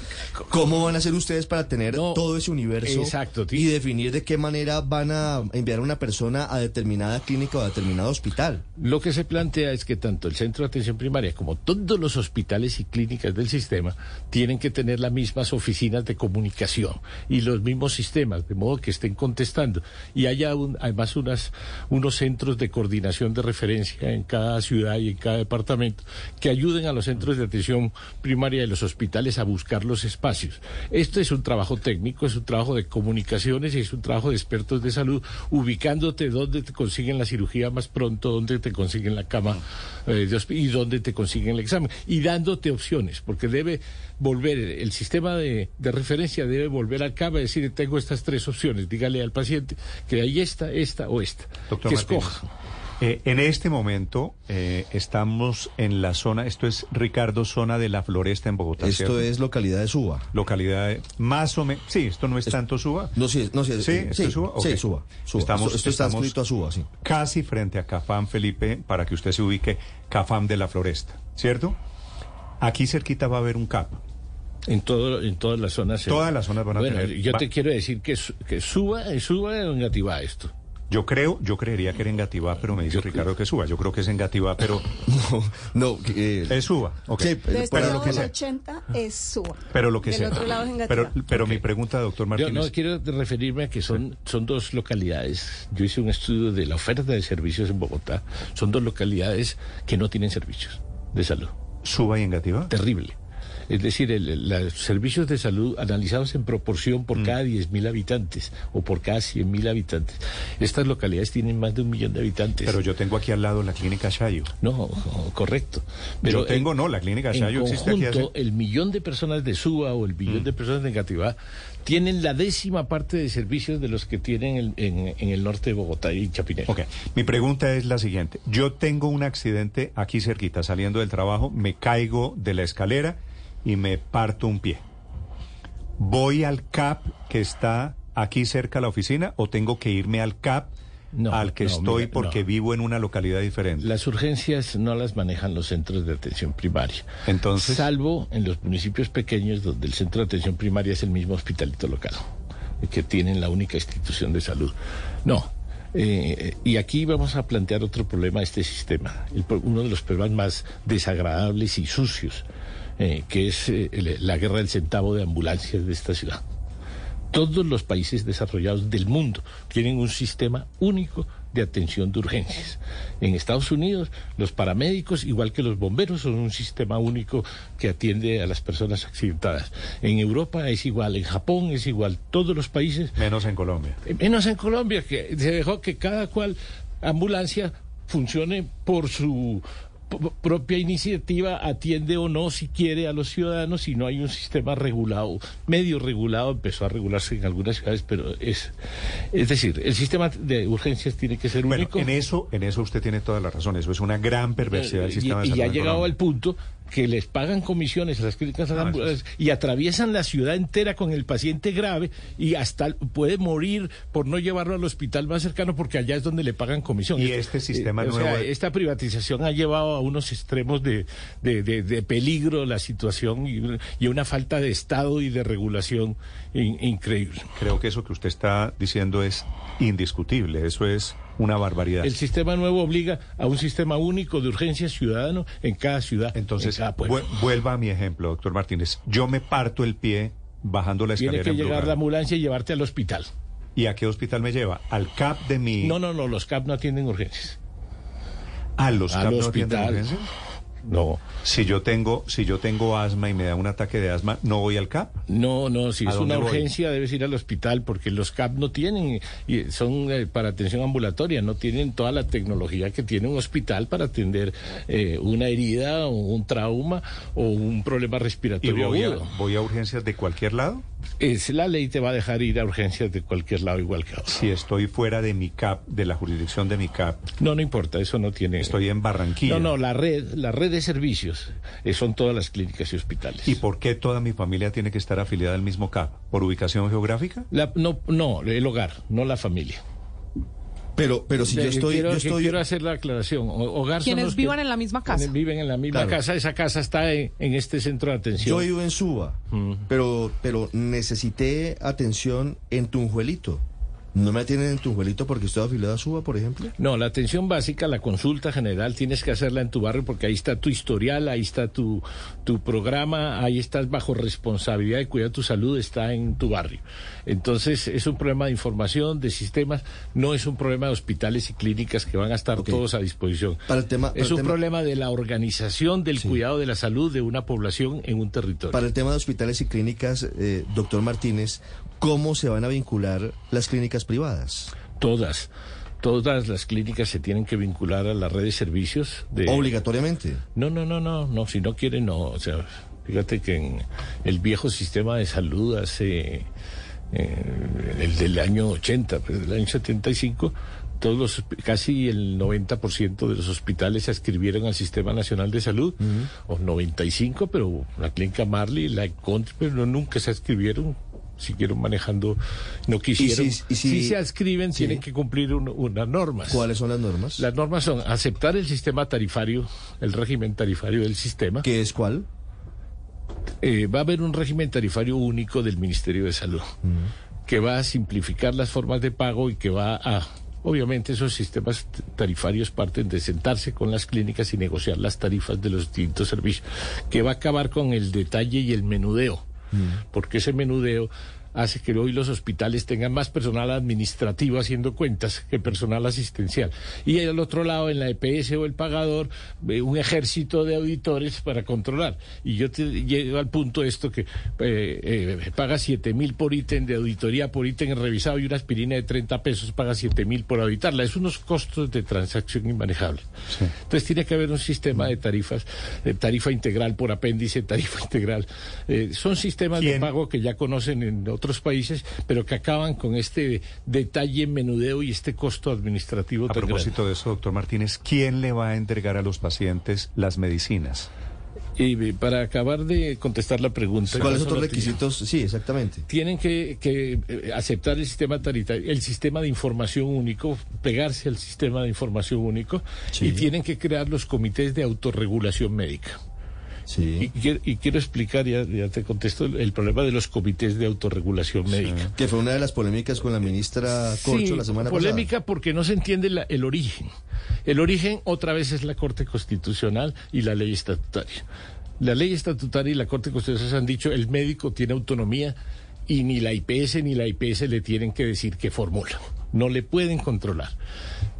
¿Cómo van a hacer ustedes para tener No, todo ese universo exacto, y definir de qué manera van a enviar a una persona a determinada clínica o a determinado hospital? Lo que se plantea es que tanto el centro de atención primaria como todos los hospitales y clínicas del sistema tienen que tener las mismas oficinas de comunicación y los mismos sistemas, de modo que estén contestando. Y haya un- además unas, unos centros de coordinación de referencia en cada ciudad y en cada departamento que ayuden a los centros de atención primaria y los hospitales a buscar los espacios. Esto es un trabajo técnico, es un trabajo de comunicaciones y es un trabajo de expertos de salud, ubicándote dónde te consiguen la cirugía más pronto, dónde te consiguen la cama eh, de y dónde te consiguen el examen, y dándote opciones, porque debe volver, el sistema de, de referencia debe volver al CABA y decir, tengo estas tres opciones, dígale al paciente que hay esta, esta o esta, Doctor que Martínez, escoja. eh, en este momento eh, estamos en la zona, esto es Ricardo, zona de la Floresta en Bogotá. Esto ¿cierto? es localidad de Suba. localidad de- más o menos. Sí, esto no es tanto Suba. No, sí, no, sí, Sí, eh, ¿esto es Suba? Ok. sí, Suba. Suba. Estamos- esto, esto está estamos- escrito a Suba, sí. Casi frente a Cafam, Felipe, para que usted se ubique, Cafam de la Floresta, ¿cierto? Aquí cerquita va a haber un CAP. En, todo, en todas las zonas. se- Todas las zonas van a bueno, tener- Yo va- te quiero decir que, su- que suba, suba o negativa esto. Yo creo, yo creería que era en Gativá, pero me dice Ricardo que suba. Yo creo que es en Gativá, pero No, no. eh, es suba. ok. Sí, De pero pero lo que del sea. 80 es Suba. Pero lo que Del sea. otro lado es en pero pero mi pregunta, doctor Yo Martínez. no quiero referirme a que son, son dos localidades. Yo hice un estudio de la oferta de servicios en Bogotá. Son dos localidades que no tienen servicios de salud. Suba y en Gativá. Terrible. Es decir, el- los servicios de salud analizados en proporción Mm. por cada 10.000 habitantes o por cada 100.000 habitantes. Estas localidades tienen más de un millón de habitantes. Pero yo tengo aquí al lado la clínica Shayo. No, correcto. Pero Yo tengo, en- no, la clínica en Shayo existe aquí hace- Mm. el millón de personas de Suba o el millón de personas de Gativá tienen la décima parte de servicios de los que tienen el- en, en el norte de Bogotá y Chapinero. Ok, mi pregunta es la siguiente. Yo tengo un accidente aquí cerquita, saliendo del trabajo, me caigo de la escalera y me parto un pie. ¿Voy al CAP que está aquí cerca de la oficina o tengo que irme al CAP No, al que no, estoy mira, porque no. vivo en una localidad diferente? Las urgencias no las manejan los centros de atención primaria. Entonces- Salvo en los municipios pequeños donde el centro de atención primaria es el mismo hospitalito local, que tienen la única institución de salud. No. eh, y aquí vamos a plantear otro problema a este sistema, el uno de los problemas más desagradables y sucios, eh, que es eh, la guerra del centavo de ambulancias de esta ciudad. Todos los países desarrollados del mundo tienen un sistema único de atención de urgencias. En Estados Unidos, los paramédicos, igual que los bomberos, son un sistema único que atiende a las personas accidentadas. En Europa es igual, en Japón es igual, todos los países, Menos en Colombia. eh, menos en Colombia, que se dejó que cada cual ambulancia funcione por su propia iniciativa, atiende o no si quiere a los ciudadanos y no hay un sistema regulado, medio regulado, empezó a regularse en algunas ciudades, pero es, es decir, el sistema de urgencias tiene que ser Bueno, único. en eso, en eso usted tiene toda la razón. Eso es una gran perversidad del Eh, sistema de y, y salud ha en llegado al punto que les pagan comisiones a las clínicas ambulatorias y atraviesan la ciudad entera con el paciente grave y hasta puede morir por no llevarlo al hospital más cercano porque allá es donde le pagan comisión. Y este sistema o nuevo sea, esta privatización ha llevado a unos extremos de, de, de- de peligro la situación y, y una falta de Estado y de regulación in- increíble. Creo que eso que usted está diciendo es indiscutible. Eso es una barbaridad. El sistema nuevo obliga a un sistema único de urgencia ciudadano en cada ciudad, Entonces, en cada pueblo. vu- vuelva a mi ejemplo, doctor Martínez. Yo me parto el pie bajando la Tiene escalera que en Blue llegar la ambulancia y llevarte al hospital. ¿Y a qué hospital me lleva? ¿Al CAP de mi... No, no, no, los CAP no atienden urgencias. ¿A los Al CAP no atienden urgencias? No, Si yo tengo, si yo tengo asma y me da un ataque de asma, ¿no voy al CAP? no, no, si ¿A es una voy? urgencia debes ir al hospital porque los CAP no tienen, y son eh, para atención ambulatoria, no tienen toda la tecnología que tiene un hospital para atender eh, una herida o un trauma o un problema ¿Y respiratorio voy a, agudo. voy a urgencias de cualquier lado? Es, la ley te va a dejar ir a urgencias de cualquier lado igual que ahora. Si estoy fuera de mi CAP, de la jurisdicción de mi CAP, No, no importa, eso no tiene... estoy en Barranquilla. No, no, la red, la red de servicios eh, son todas las clínicas y hospitales. ¿Y por qué toda mi familia tiene que estar afiliada al mismo CAP? ¿Por ubicación geográfica? La- no, no, el hogar, no la familia. Pero, pero si yo estoy, quiero, yo estoy, quiero hacer la aclaración. Hogar son Quienes vivan en la misma casa. quienes viven en la misma Claro. casa, esa casa está en, en este centro de atención. yo vivo en Suba, pero, pero necesité atención en Tunjuelito. ¿No me atienden en Tunjuelito porque estoy afiliado a Suba, por ejemplo? No, la atención básica, la consulta general, tienes que hacerla en tu barrio porque ahí está tu historial, ahí está tu, tu programa, ahí estás bajo responsabilidad de cuidar tu salud, está en tu barrio. Entonces, es un problema de información, de sistemas, no es un problema de hospitales y clínicas que van a estar todos a disposición. Para el tema- para es el un tema- problema de la organización del cuidado de la salud de una población en un territorio. Para el tema de hospitales y clínicas, eh, doctor Martínez, ¿cómo se van a vincular las clínicas privadas? Todas. Todas las clínicas se tienen que vincular a la red de servicios de, Obligatoriamente. No, no, no, no, no, si no quieren, no. O sea, fíjate que en el viejo sistema de salud hace, eh, el del año 80, pues del año 75, todos los, casi el 90% de los hospitales se adscribieron al Sistema Nacional de Salud, o 95, pero la clínica Marley, la Country, pero no, nunca se adscribieron. Siguieron manejando, no quisieron. si- y si- si se adscriben, sí. tienen que cumplir un- unas normas. ¿Cuáles son las normas? Las normas son aceptar el sistema tarifario, el régimen tarifario del sistema. ¿Qué es cuál? Eh, va a haber un régimen tarifario único del Ministerio de Salud, que va a simplificar las formas de pago y que va a... Obviamente esos sistemas tarifarios parten de sentarse con las clínicas y negociar las tarifas de los distintos servicios, que va a acabar con el detalle y el menudeo, porque ese menudeo hace que hoy los hospitales tengan más personal administrativo haciendo cuentas que personal asistencial. Y al otro lado, en la EPS o el pagador, eh, un ejército de auditores para controlar. Y yo te llego al punto esto que eh, eh, paga 7 mil por ítem de auditoría, por ítem revisado y una aspirina de 30 pesos paga 7 mil por auditarla. Es unos costos de transacción inmanejables. Entonces tiene que haber un sistema de tarifas, de tarifa integral por apéndice, tarifa integral. Eh, son sistemas de pago que ya conocen en otros países, pero que acaban con este detalle menudeo y este costo administrativo A tan grande. propósito de eso, doctor Martínez, ¿quién le va a entregar a los pacientes las medicinas? Y para acabar de contestar la pregunta. ¿Cuáles otros requisitos? Sí, exactamente. Tienen que, que, eh, aceptar el sistema taritario, el sistema de información único, pegarse al sistema de información único Sí. y tienen que crear los comités de autorregulación médica. Y, quiero, y quiero explicar, ya, ya te contesto, el, el problema de los comités de autorregulación médica. Que fue una de las polémicas con la ministra Corcho Sí, la semana polémica pasada. porque no se entiende la- el origen. El origen otra vez es la Corte Constitucional y la ley estatutaria. La ley estatutaria y la Corte Constitucional han dicho el médico tiene autonomía y ni la IPS ni la IPS le tienen que decir qué fórmula. No le pueden controlar.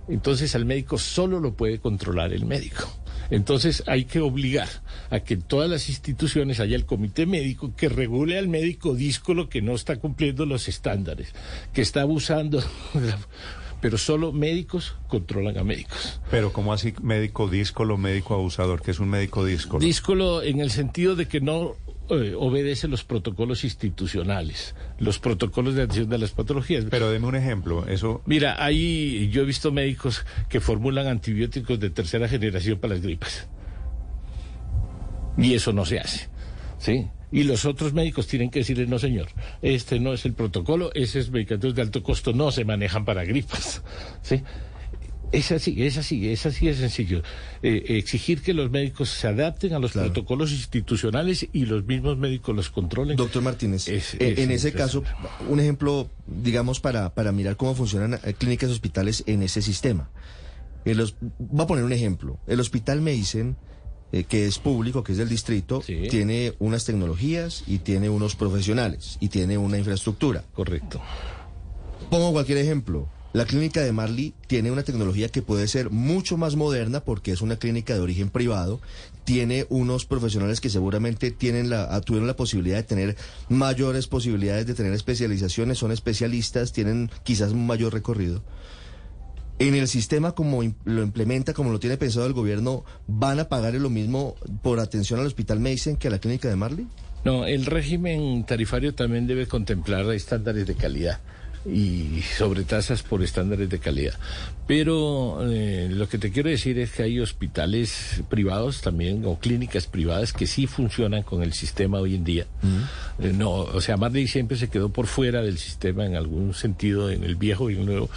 Entonces al médico solo lo puede controlar el médico. Entonces hay que obligar a que en todas las instituciones haya el comité médico que regule al médico díscolo que no está cumpliendo los estándares, que está abusando. Pero solo médicos controlan a médicos. Pero ¿cómo así médico díscolo, médico abusador? que es un médico díscolo? Díscolo en el sentido de que no eh, obedece los protocolos institucionales, los protocolos de atención de las patologías. Pero deme un ejemplo, eso... Mira, ahí yo he visto médicos que formulan antibióticos de tercera generación para las gripas. Y eso no se hace. ¿Sí? Y los otros médicos tienen que decirle, no señor, este no es el protocolo, esos medicamentos de alto costo no se manejan para gripas. ¿Sí? Es así, es así, es así de sencillo. Eh, exigir que los médicos se adapten a los Claro. protocolos institucionales y los mismos médicos los controlen. Doctor Martínez, Es- eh, es en ese caso, un ejemplo, digamos, para, para mirar cómo funcionan eh, clínicas y hospitales en ese sistema. En los- voy a poner un ejemplo. El hospital Meisen, eh, que es público, que es del distrito, Sí. tiene unas tecnologías y tiene unos profesionales y tiene una infraestructura. Correcto. Pongo cualquier ejemplo. La clínica de Marley tiene una tecnología que puede ser mucho más moderna porque es una clínica de origen privado. Tiene unos profesionales que seguramente tienen la, ah, tuvieron la posibilidad de tener mayores posibilidades de tener especializaciones, son especialistas, tienen quizás un mayor recorrido. En el sistema como lo implementa, como lo tiene pensado el gobierno, ¿van a pagar lo mismo por atención al hospital Mason que a la clínica de Marley? No, el régimen tarifario también debe contemplar estándares de calidad y sobretasas por estándares de calidad. Pero eh, lo que te quiero decir es que hay hospitales privados también o clínicas privadas que sí funcionan con el sistema hoy en día. Eh, no, o sea, Marley siempre se quedó por fuera del sistema en algún sentido, en el viejo y el nuevo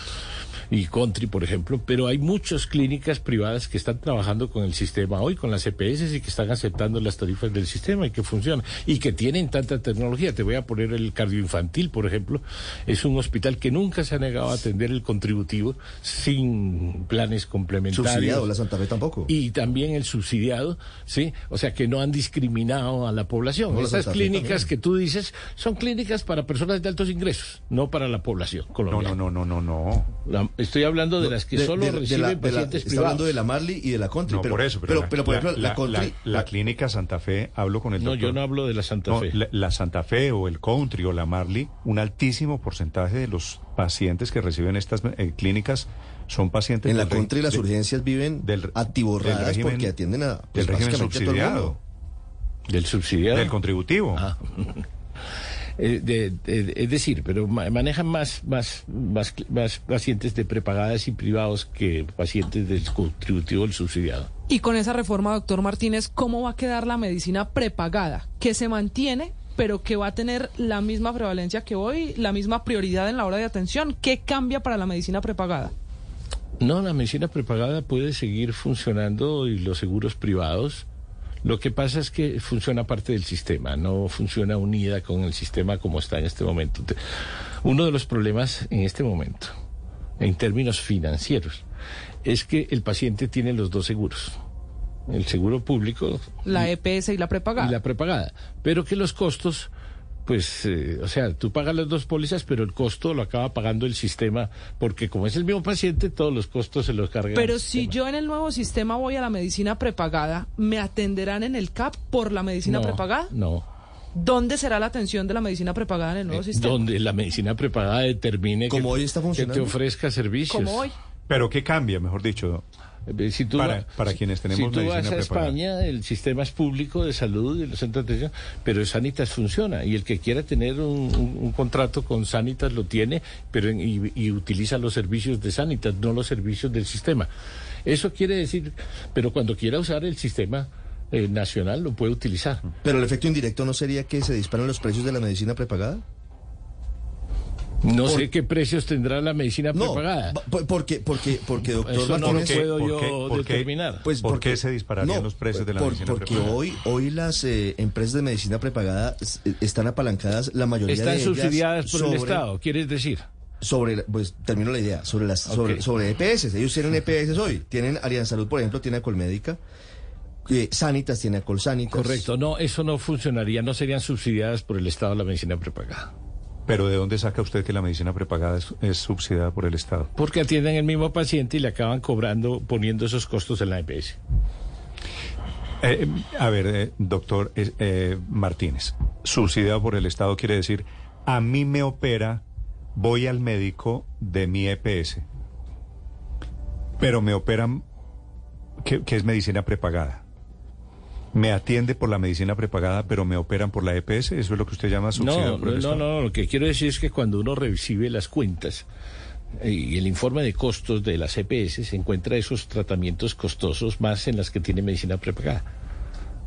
y Country, por ejemplo, pero hay muchas clínicas privadas que están trabajando con el sistema hoy, con las EPS y que están aceptando las tarifas del sistema y que funcionan y que tienen tanta tecnología. Te voy a poner el cardioinfantil, por ejemplo, es un hospital que nunca se ha negado a atender el contributivo sin planes complementarios. Subsidiado, la Santa Fe tampoco. Y también el subsidiado, ¿sí? O sea, que no han discriminado a la población. No, Estas clínicas también. que tú dices son clínicas para personas de altos ingresos, no para la población No, colombiana. no, no, no, no, no. La- estoy hablando de las que De- solo de- reciben la- de la- pacientes Está privados. hablando de la Marley y de la Country. No, pero, por eso, pero, pero, pero, por ejemplo, la, la, Country... la- la clínica Santa Fe, hablo con el No, doctor. yo no hablo de la Santa No, Fe. la, la Santa Fe o el Country o la Marley, un altísimo porcentaje de los pacientes que reciben estas eh, clínicas son pacientes en la Country las de- urgencias viven del- atiborradas del régimen- porque atienden a pues, del régimen subsidiado. Del subsidiado. del contributivo. Ah. Eh, de- de- es decir, pero ma- manejan más, más, más, más pacientes de prepagadas y privados que pacientes del contributivo del subsidiado. Y con esa reforma, doctor Martínez, ¿cómo va a quedar la medicina prepagada? Que se mantiene, pero que va a tener la misma prevalencia que hoy, la misma prioridad en la hora de atención. ¿Qué cambia para la medicina prepagada? No, la medicina prepagada puede seguir funcionando y los seguros privados. Lo que pasa es que funciona parte del sistema, no funciona unida con el sistema como está en este momento. Uno de los problemas en este momento, en términos financieros, es que el paciente tiene los dos seguros. El seguro público La EPS y la prepagada. y la prepagada. Pero que los costos, pues, eh, o sea, tú pagas las dos pólizas, pero el costo lo acaba pagando el sistema, porque como es el mismo paciente, todos los costos se los cargan. Pero si sistema. yo en el nuevo sistema voy a la medicina prepagada, ¿me atenderán en el CAP por la medicina No, prepagada? No. ¿Dónde será la atención de la medicina prepagada en el nuevo Eh, sistema? Donde la medicina prepagada determine Como que, hoy está que funcionando. te ofrezca servicios. Como hoy. Pero ¿qué cambia, mejor dicho? Si tú Para- va- para si- quienes tenemos si tú medicina vas a. España, el sistema es público de salud y los centros de atención, pero Sanitas funciona y el que quiera tener un, un- un contrato con Sanitas lo tiene, pero en- y, y utiliza los servicios de Sanitas, no los servicios del sistema. Eso quiere decir, pero cuando quiera usar el sistema eh, nacional lo puede utilizar. Pero el efecto indirecto no sería que se disparan los precios de la medicina prepagada. No Por- sé qué precios tendrá la medicina No, prepagada. porque, porque, porque doctor Eso no lo puedo ¿por yo qué? ¿Por qué? determinar. Pues ¿Por porque- qué se dispararían los precios de la por- medicina Porque prepagada? hoy, hoy las eh, empresas de medicina prepagada eh, están apalancadas, la mayoría Están de ellas subsidiadas por el Estado, ¿quieres decir? Sobre, la- pues termino la idea, sobre las, sobre, sobre EPS. Ellos tienen EPS hoy. Tienen Alianza Salud, por ejemplo, tiene Colmédica. Eh, Sanitas tiene Colsanitas. Correcto, no, eso no funcionaría, no serían subsidiadas por el Estado la medicina prepagada. Pero ¿de dónde saca usted que la medicina prepagada es, es subsidiada por el Estado? Porque atienden el mismo paciente y le acaban cobrando, poniendo esos costos en la EPS. Eh, a ver, eh, doctor eh, eh, Martínez, subsidiado por el Estado quiere decir, a mí me opera, voy al médico de mi EPS, pero me operan, que, que es medicina prepagada. Me atiende por la medicina prepagada, pero me operan por la EPS, eso es lo que usted llama subsidiado No, no, no, no, lo que quiero decir es que cuando uno recibe las cuentas eh, y el informe de costos de las EPS, se encuentra esos tratamientos costosos más en las que tiene medicina prepagada.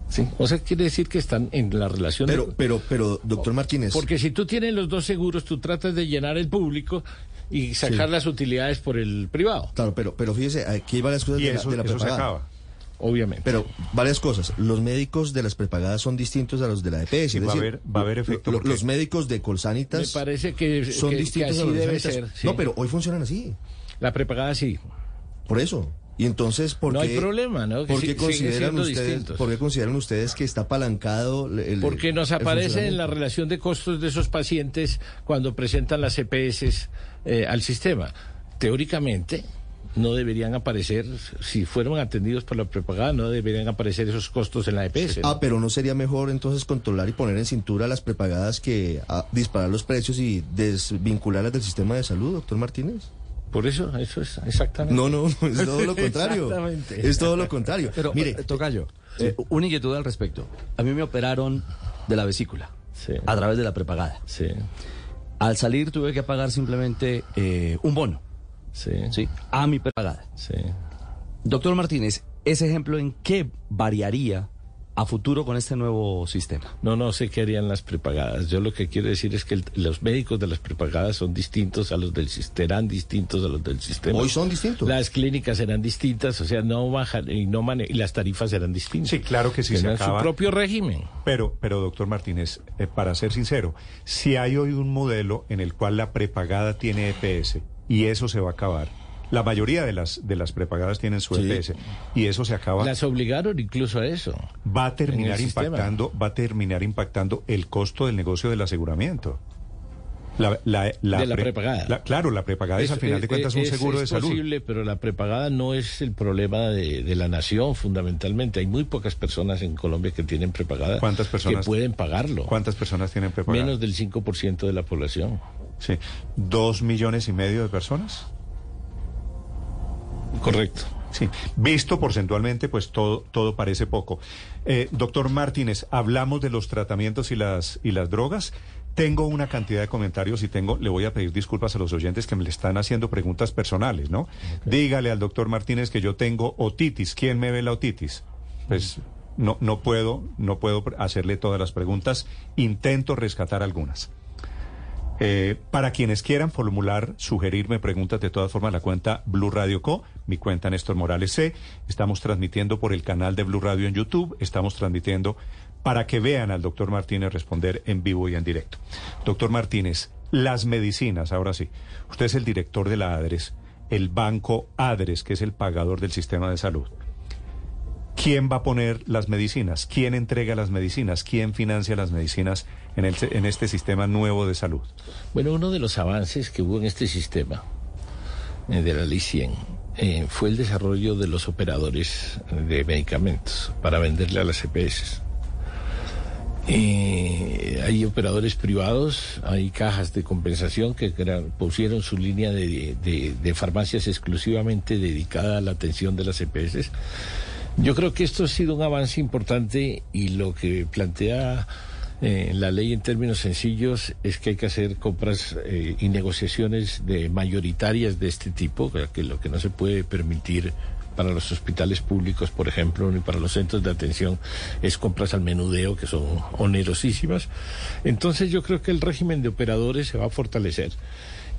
¿Sí? O sea, quiere decir que están en la relación Pero, de... pero, pero, doctor Martínez. Porque si tú tienes los dos seguros, tú tratas de llenar el público y sacar Sí. las utilidades por el privado, Claro, pero, pero fíjese, aquí hay varias cosas Y de, la- de la eso se prepagada. acaba. Obviamente. Pero varias cosas. Los médicos de las prepagadas son distintos a los de la EPS. Sí, es va a haber- va a haber efecto lo- Los médicos de Colsanitas Me parece que, son que- que distintos así a los de debe Sanitas. ser. sí. No, pero hoy funcionan así. La prepagada sí. Por eso. Y entonces, ¿por No qué, hay problema, ¿no? ¿por qué consideran ustedes. ¿por qué consideran ustedes que está apalancado el, Porque nos aparece en la relación de costos de esos pacientes cuando presentan las EPS eh, al sistema. Teóricamente, no deberían aparecer, si fueron atendidos por la prepagada, no deberían aparecer esos costos en la EPS. ¿no? Ah, pero ¿no sería mejor entonces controlar y poner en cintura las prepagadas que disparar los precios y desvincularlas del sistema de salud, doctor Martínez? Por eso, eso es exactamente. No, no, no, es todo lo contrario. Exactamente. Es todo lo contrario. Pero, Mire, eh, Tocayo, eh, una inquietud al respecto. A mí me operaron de la vesícula Sí. a través de la prepagada. Sí, Al salir tuve que pagar simplemente eh, un bono, sí, ¿sí? A mi prepagada. sí. Doctor Martínez, ¿ese ejemplo en qué variaría a futuro con este nuevo sistema? No, no sé qué harían las prepagadas. Yo lo que quiero decir es que el- los médicos de las prepagadas son distintos a los del sistema, serán distintos a los del sistema. Hoy son distintos. Las clínicas serán distintas, o sea, no bajan y no mane- y las tarifas serán distintas. Sí, claro que sí se Tendrán acaba. su propio régimen. Pero, pero doctor Martínez, eh, para ser sincero, si hay hoy un modelo en el cual la prepagada tiene EPS y eso se va a acabar, la mayoría de las de las prepagadas tienen su Sí. EPS y eso se acaba, Las obligaron incluso a eso. va a terminar sistema. impactando, va a terminar impactando el costo del negocio del aseguramiento. La, la- la De la pre- prepagada. la- claro, la prepagada es, al final de cuentas un es- seguro es de salud. posible, pero la prepagada no es el problema de, de la nación, fundamentalmente. Hay muy pocas personas en Colombia que tienen prepagada. ¿Cuántas personas? Que pueden pagarlo. ¿Cuántas personas tienen prepagada? Menos del 5% de la población. Sí. ¿Dos millones y medio de personas? Correcto. Sí, visto porcentualmente, pues todo, todo parece poco. Eh, doctor Martínez, hablamos de los tratamientos y las, y las drogas. Tengo una cantidad de comentarios y tengo, le voy a pedir disculpas a los oyentes que me le están haciendo preguntas personales, ¿no? Dígale al doctor Martínez que yo tengo otitis. ¿Quién me ve la otitis? Pues no, no puedo, no puedo hacerle todas las preguntas. Intento rescatar algunas. Eh, para quienes quieran formular, sugerirme preguntas, de todas formas, la cuenta Blue Radio Co, mi cuenta Néstor Morales C. Estamos transmitiendo por el canal de Blue Radio en YouTube. Estamos transmitiendo para que vean al doctor Martínez responder en vivo y en directo. Doctor Martínez, las medicinas, ahora sí. Usted es el director de la ADRES, el banco ADRES, que es el pagador del sistema de salud. ¿Quién va a poner las medicinas? ¿Quién entrega las medicinas? ¿Quién financia las medicinas en, el, en este sistema nuevo de salud? Bueno, uno de los avances que hubo en este sistema eh, de la ley 100 eh, fue el desarrollo de los operadores de medicamentos para venderle a las EPS. Eh, hay operadores privados, hay cajas de compensación que pusieron su línea de, de- de farmacias exclusivamente dedicada a la atención de las EPS. Yo creo que esto ha sido un avance importante y lo que plantea eh, la ley en términos sencillos es que hay que hacer compras eh, y negociaciones de mayoritarias de este tipo, que- lo que no se puede permitir para los hospitales públicos, por ejemplo, ni para los centros de atención, es compras al menudeo, que son onerosísimas. Entonces yo creo que el régimen de operadores se va a fortalecer.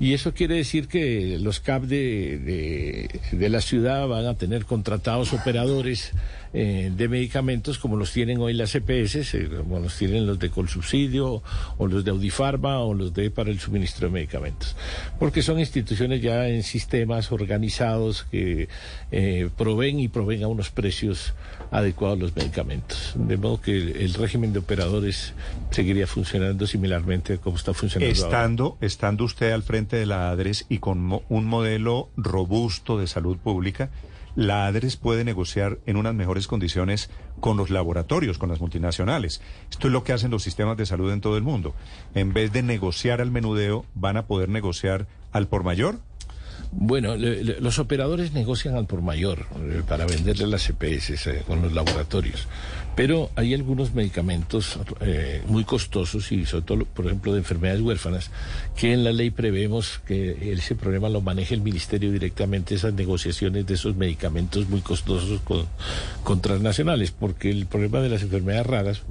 Y eso quiere decir que los CAP de, de la ciudad van a tener contratados operadores eh, de medicamentos como los tienen hoy las EPS, eh, como los tienen los de Colsubsidio, o los de Audifarma, o los de para el suministro de medicamentos. Porque son instituciones ya en sistemas organizados que eh, proveen y proveen a unos precios adecuados los medicamentos. De modo que el, régimen de operadores seguiría funcionando similarmente como está funcionando ahora. Estando, estando usted al frente de la ADRES y con mo- un modelo robusto de salud pública, la ADRES puede negociar en unas mejores condiciones con los laboratorios, con las multinacionales. Esto es lo que hacen los sistemas de salud en todo el mundo. En vez de negociar al menudeo, van a poder negociar al por mayor. Bueno, le- los operadores negocian al por mayor eh, para venderle las EPS eh, con los laboratorios, pero hay algunos medicamentos eh, muy costosos y sobre todo, por ejemplo, de enfermedades huérfanas, que en la ley prevemos que ese problema lo maneje el ministerio directamente, esas negociaciones de esos medicamentos muy costosos con, con transnacionales, porque el problema de las enfermedades raras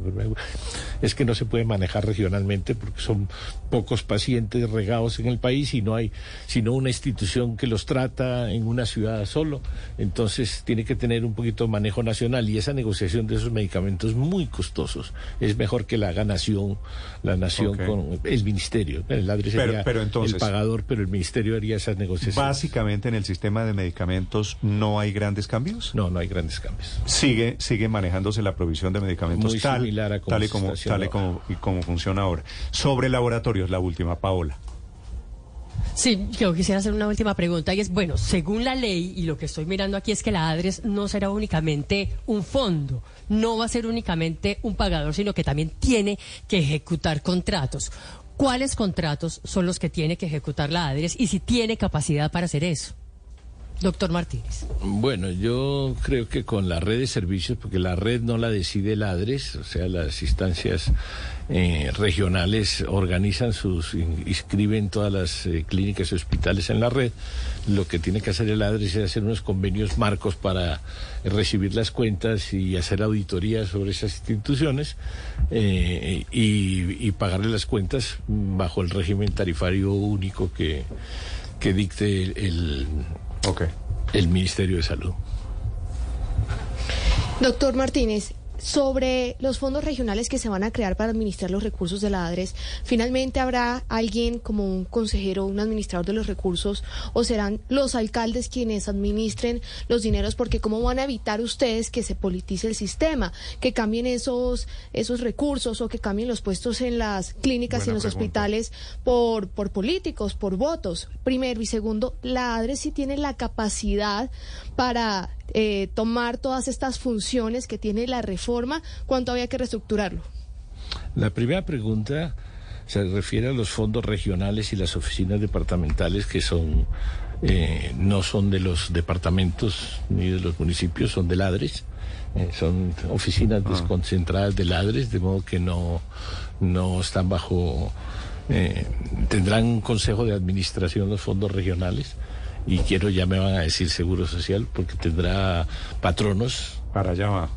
es que no se puede manejar regionalmente porque son pocos pacientes regados en el país y no hay sino una institución que los trata en una ciudad solo. Entonces tiene que tener un poquito de manejo nacional y esa negociación de esos medicamentos muy costosos es mejor que la haga nación, la nación con el ministerio. El ADRE Pero- sería pero entonces- el pagador, pero el ministerio haría esas negociaciones. Básicamente en el sistema de medicamentos no hay grandes cambios. No, no hay grandes cambios. Sigue, sigue manejándose la provisión de medicamentos Muy tal, similar a como tal y como, tal y como, y como funciona ahora. Sobre laboratorios, la última, Paola. Sí, yo quisiera hacer una última pregunta y es, bueno, según la ley y lo que estoy mirando aquí es que la ADRES no será únicamente un fondo, no va a ser únicamente un pagador, sino que también tiene que ejecutar contratos. ¿cuáles contratos son los que tiene que ejecutar la ADRES y si tiene capacidad para hacer eso? Doctor Martínez. Bueno, yo creo que con la red de servicios, porque la red no la decide el ADRES, o sea, las instancias eh, regionales organizan sus, inscriben todas las eh, clínicas y hospitales en la red. Lo que tiene que hacer el ADRES es hacer unos convenios marcos para recibir las cuentas y hacer auditorías sobre esas instituciones eh, y, pagarle las cuentas bajo el régimen tarifario único que, que dicte el Ok. el Ministerio de Salud. Doctor Martínez, sobre los fondos regionales que se van a crear para administrar los recursos de la ADRES, ¿finalmente habrá alguien como un consejero, un administrador de los recursos o serán los alcaldes quienes administren los dineros? Porque ¿cómo van a evitar ustedes que se politice el sistema, que cambien esos, esos recursos o que cambien los puestos en las clínicas y en los pregunta. hospitales por, por políticos, por votos? Primero y segundo, la ADRES sí tiene la capacidad para eh, tomar todas estas funciones que tiene la reforma, ¿cuánto había que reestructurarlo? La primera pregunta se refiere a los fondos regionales y las oficinas departamentales que son eh, no son de los departamentos ni de los municipios, son de ladres. Eh, son oficinas desconcentradas de ladres, de modo que no, no están bajo... eh, tendrán un consejo de administración los fondos regionales y quiero ya me van a decir seguro social porque tendrá patronos Para allá va.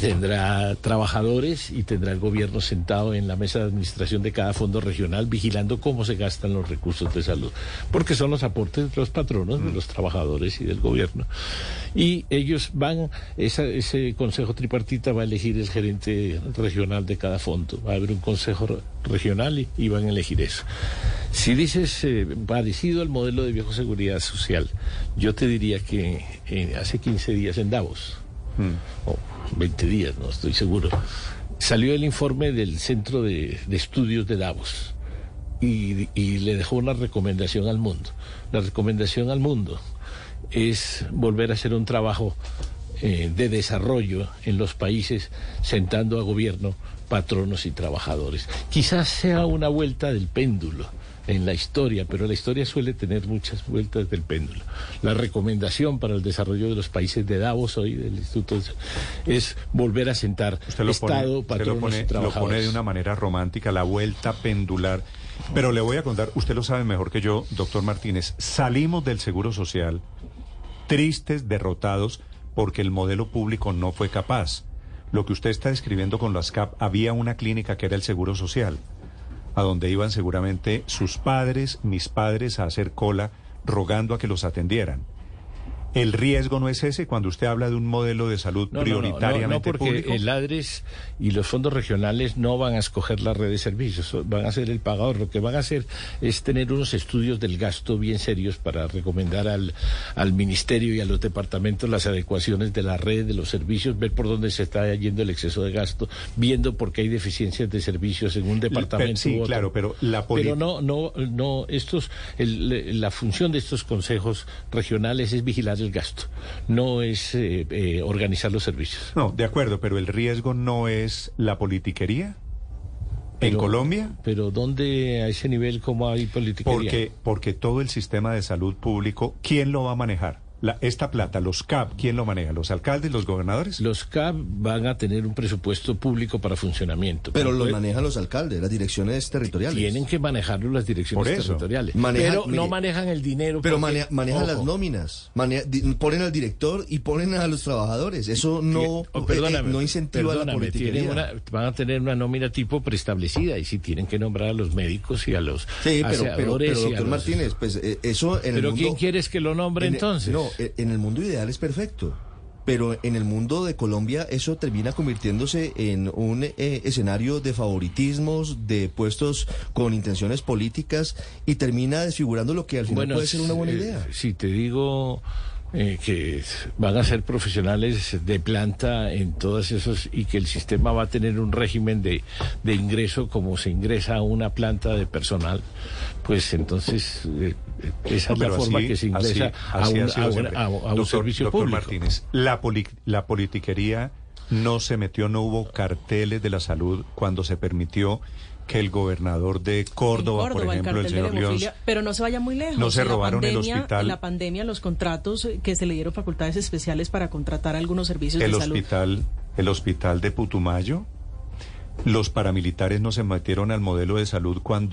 Tendrá trabajadores y tendrá el gobierno sentado en la mesa de administración de cada fondo regional vigilando cómo se gastan los recursos de salud, porque son los aportes de los patronos, de los trabajadores y del gobierno. Y ellos van, esa- ese consejo tripartita va a elegir el gerente regional de cada fondo, va a haber un consejo re- regional y, y van a elegir eso. Si dices eh, parecido al modelo de viejo seguridad social, yo te diría que eh, hace 15 días en Davos, o 20 días, no estoy seguro, salió el informe del Centro de, de Estudios de Davos y, y le dejó una recomendación al mundo. La recomendación al mundo es volver a hacer un trabajo eh, de desarrollo en los países sentando a gobierno, patronos y trabajadores. Quizás sea una vuelta del péndulo en la historia, pero la historia suele tener muchas vueltas del péndulo. La recomendación para el desarrollo de los países de Davos hoy del Instituto es volver a sentar Usted lo pone, Estado, usted patronos lo pone, pone de una manera romántica, la vuelta pendular. Pero le voy a contar, usted lo sabe mejor que yo, doctor Martínez, salimos del Seguro Social tristes, derrotados, porque el modelo público no fue capaz. Lo que usted está describiendo con las CAP, había una clínica que era el Seguro Social, a donde iban seguramente sus padres, mis padres, a hacer cola, rogando a que los atendieran. El riesgo no es ese cuando usted habla de un modelo de salud No, no, no, prioritariamente no, no, porque público. el ADRES y los fondos regionales no van a escoger la red de servicios, van a ser el pagador. Lo que van a hacer es tener unos estudios del gasto bien serios para recomendar al, al ministerio y a los departamentos las adecuaciones de la red, de los servicios, ver por dónde se está yendo el exceso de gasto, viendo por qué hay deficiencias de servicios en un departamento. sí, u otro. claro, pero la Pero no, no, no, estos, el- la función de estos consejos regionales es vigilar el gasto, no es eh, eh, organizar los servicios. No, de acuerdo, pero el riesgo no es la politiquería en Colombia, Pero ¿dónde a ese nivel cómo hay política? porque porque todo el sistema de salud público, ¿quién lo va a manejar? La, esta plata, los CAP, ¿quién lo maneja? ¿Los alcaldes, los gobernadores? Los CAP van a tener un presupuesto público para funcionamiento. Pero los puede- manejan los alcaldes, las direcciones territoriales. Tienen que manejarlo las direcciones Por eso. territoriales. Manejan- pero no manejan el dinero. Pero porque- mane- manejan las nóminas, mane- di- ponen al director y ponen a los trabajadores. Eso no, Oh, eh, eh, no incentiva la una- van a tener una nómina tipo preestablecida y sí tienen que nombrar a los médicos y a los Sí, pero, pero, doctor los- Martínez, pues eh, eso en el Pero mundo... ¿quién quieres que lo nombre en- entonces? No, en el mundo ideal es perfecto. Pero en el mundo de Colombia eso termina convirtiéndose en un eh, escenario de favoritismos, de puestos con intenciones políticas y termina desfigurando lo que al final puede ser una buena eh, idea. Si te digo eh, que van a ser profesionales de planta en todas esos y que el sistema va a tener un régimen de, de ingreso como se ingresa a una planta de personal, pues entonces eh, esa No, es la pero forma así- que se ingresa así- a, así un, ha sido a un- a- a un Doctor- servicio doctor público. Martínez, la, poli- la politiquería no se metió, no hubo carteles de la salud cuando se permitió que el gobernador de Córdoba, por ejemplo, el de señor León. Pero no se vaya muy lejos. No se robaron el pandemia- hospital. En la pandemia, los contratos eh, que se le dieron facultades especiales para contratar algunos servicios el de salud. hospital, el hospital de Putumayo. Los paramilitares no se metieron al modelo de salud cuando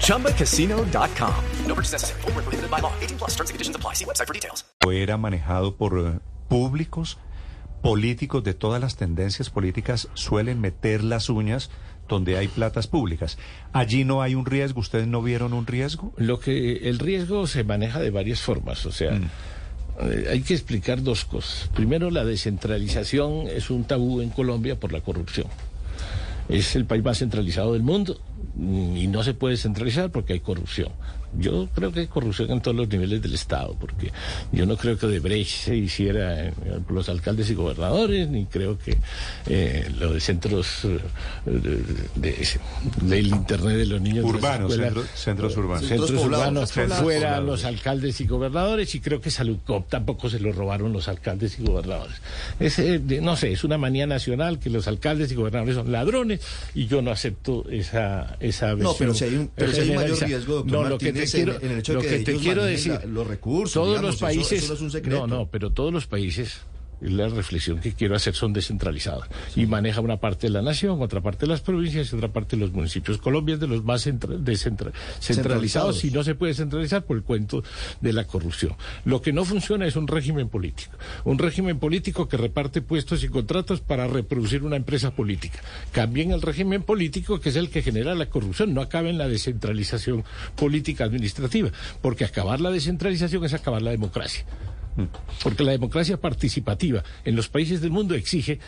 ChumbaCasino.com. No purchase necessary. Void where prohibited by law. 18 plus terms and conditions apply. See website for details. era manejado por eh, públicos, políticos de todas las tendencias políticas suelen meter las uñas donde hay platas públicas. Allí no hay un riesgo, ¿ustedes no vieron un riesgo? Lo que el riesgo se maneja de varias formas, o sea, Mm. eh, hay que explicar dos cosas. Primero, la descentralización es un tabú en Colombia por la corrupción. Es el país más centralizado del mundo y no se puede centralizar porque hay corrupción. Yo creo que hay corrupción en todos los niveles del Estado, porque yo no creo que Odebrecht se hiciera en, en los alcaldes y gobernadores, ni creo que eh, lo de centros eh, de- de- del Internet de los niños de las Urbanos, escuelas, centros- centros urbanos. centros urbanos fuera poblados. los alcaldes y gobernadores y creo que Saludcop tampoco se lo robaron los alcaldes y gobernadores. Es, eh, de- no sé, es una manía nacional que los alcaldes y gobernadores son ladrones y yo no acepto esa esa No, versión pero si hay un, pero si hay un mayor riesgo, doctor No, lo que te Martínez, quiero, en, en el hecho de lo que, que te quiero decir, los recursos, todos digamos, los países, eso no es un secreto. no, no, pero todos los países es la reflexión que quiero hacer son descentralizados y maneja una parte de la nación, otra parte de las provincias y otra parte de los municipios. Colombia es de los más centra- descentra- centralizados y no se puede centralizar por el cuento de la corrupción. Lo que no funciona es un régimen político, un régimen político que reparte puestos y contratos para reproducir una empresa política. Cambien el régimen político que es el que genera la corrupción, no acaben la descentralización política administrativa, porque acabar la descentralización es acabar la democracia. Porque la democracia participativa en los países del mundo exige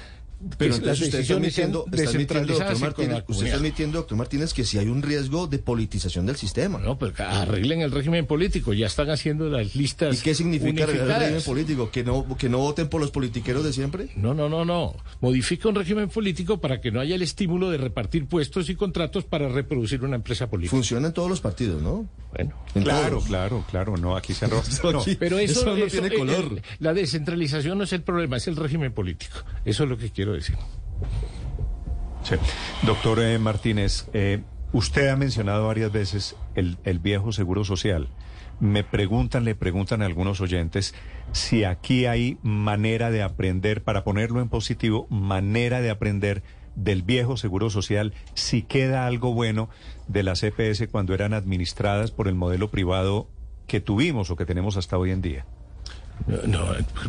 Pero entonces usted está admitiendo, está admitiendo, doctor Martínez, usted está admitiendo, doctor Martínez, que si hay un riesgo de politización del sistema. No, pero arreglen el régimen político, ya están haciendo las listas ¿Y qué significa arreglar el régimen político? ¿Que no, ¿Que no voten por los politiqueros de siempre? No, no, no, no. Modifica un régimen político para que no haya el estímulo de repartir puestos y contratos para reproducir una empresa política. Funciona en todos los partidos, ¿no? Bueno. En Claro, todos. claro, claro, no, aquí se robado. no. Pero eso, Eso no eso, tiene color. la descentralización no es el problema, es el régimen político. Eso es lo que quiero decir. Sí. Doctor eh, Martínez, eh, usted ha mencionado varias veces el, el viejo seguro social. Me preguntan, le preguntan a algunos oyentes si aquí hay manera de aprender, para ponerlo en positivo, manera de aprender del viejo seguro social, si queda algo bueno de las EPS cuando eran administradas por el modelo privado que tuvimos o que tenemos hasta hoy en día. No,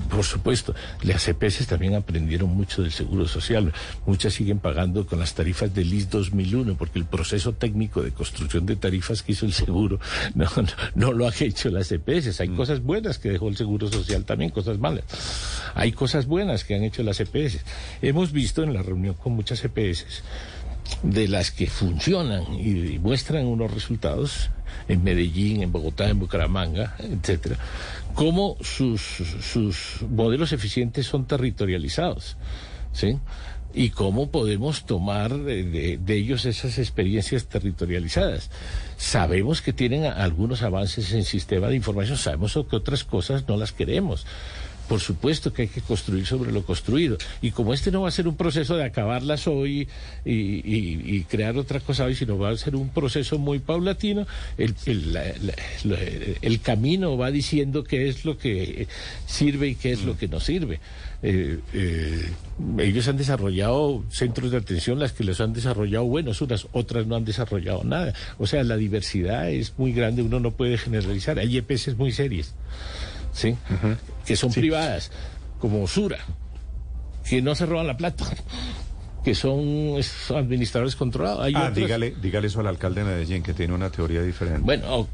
por supuesto. Las EPS también aprendieron mucho del seguro social. Muchas siguen pagando con las tarifas del IS 2001, porque el proceso técnico de construcción de tarifas que hizo el seguro no, no, no lo han hecho las EPS. Hay cosas buenas que dejó el seguro social también, cosas malas. Hay cosas buenas que han hecho las EPS. Hemos visto en la reunión con muchas EPS de las que funcionan y, y muestran unos resultados en Medellín, en Bogotá, en Bucaramanga, etcétera, cómo sus, sus modelos eficientes son territorializados, ¿sí? Y cómo podemos tomar de, de- ellos esas experiencias territorializadas. Sabemos que tienen algunos avances en sistema de información, sabemos que otras cosas no las queremos. Por supuesto que hay que construir sobre lo construido. Y como este no va a ser un proceso de acabarlas hoy y, y- y crear otra cosa hoy, sino va a ser un proceso muy paulatino, el, el- la- la- la- el camino va diciendo qué es lo que sirve y qué es lo que no sirve. Eh, eh, ellos han desarrollado centros de atención, las que les han desarrollado buenos, unas otras no han desarrollado nada. O sea, la diversidad es muy grande, uno no puede generalizar. Hay EPS muy serias. ¿Sí? Que son privadas, como Usura, que no se roban la plata. Que son administradores controlados. Hay Ah, otros- dígale, dígale eso al alcalde de Medellín, que tiene una teoría diferente. Bueno,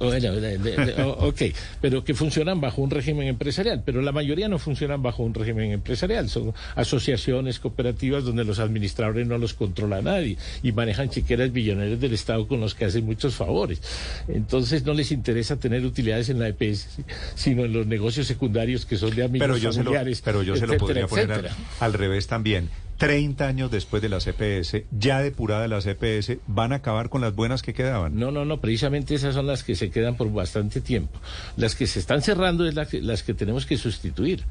ok, pero que funcionan bajo un régimen empresarial, pero la mayoría no funcionan bajo un régimen empresarial, son asociaciones cooperativas donde los administradores no los controla nadie y manejan chiqueras billonarias del Estado con los que hacen muchos favores. Entonces no les interesa tener utilidades en la EPS, sino en los negocios secundarios que son de amigos pero yo se lo, familiares, pero yo se lo etcétera, podría poner al revés también. 30 años después de la CPS, ya depurada la CPS, van a acabar con las buenas que quedaban. No, no, no, precisamente esas son las que se quedan por bastante tiempo. Las que se están cerrando es la que- las que tenemos que sustituir.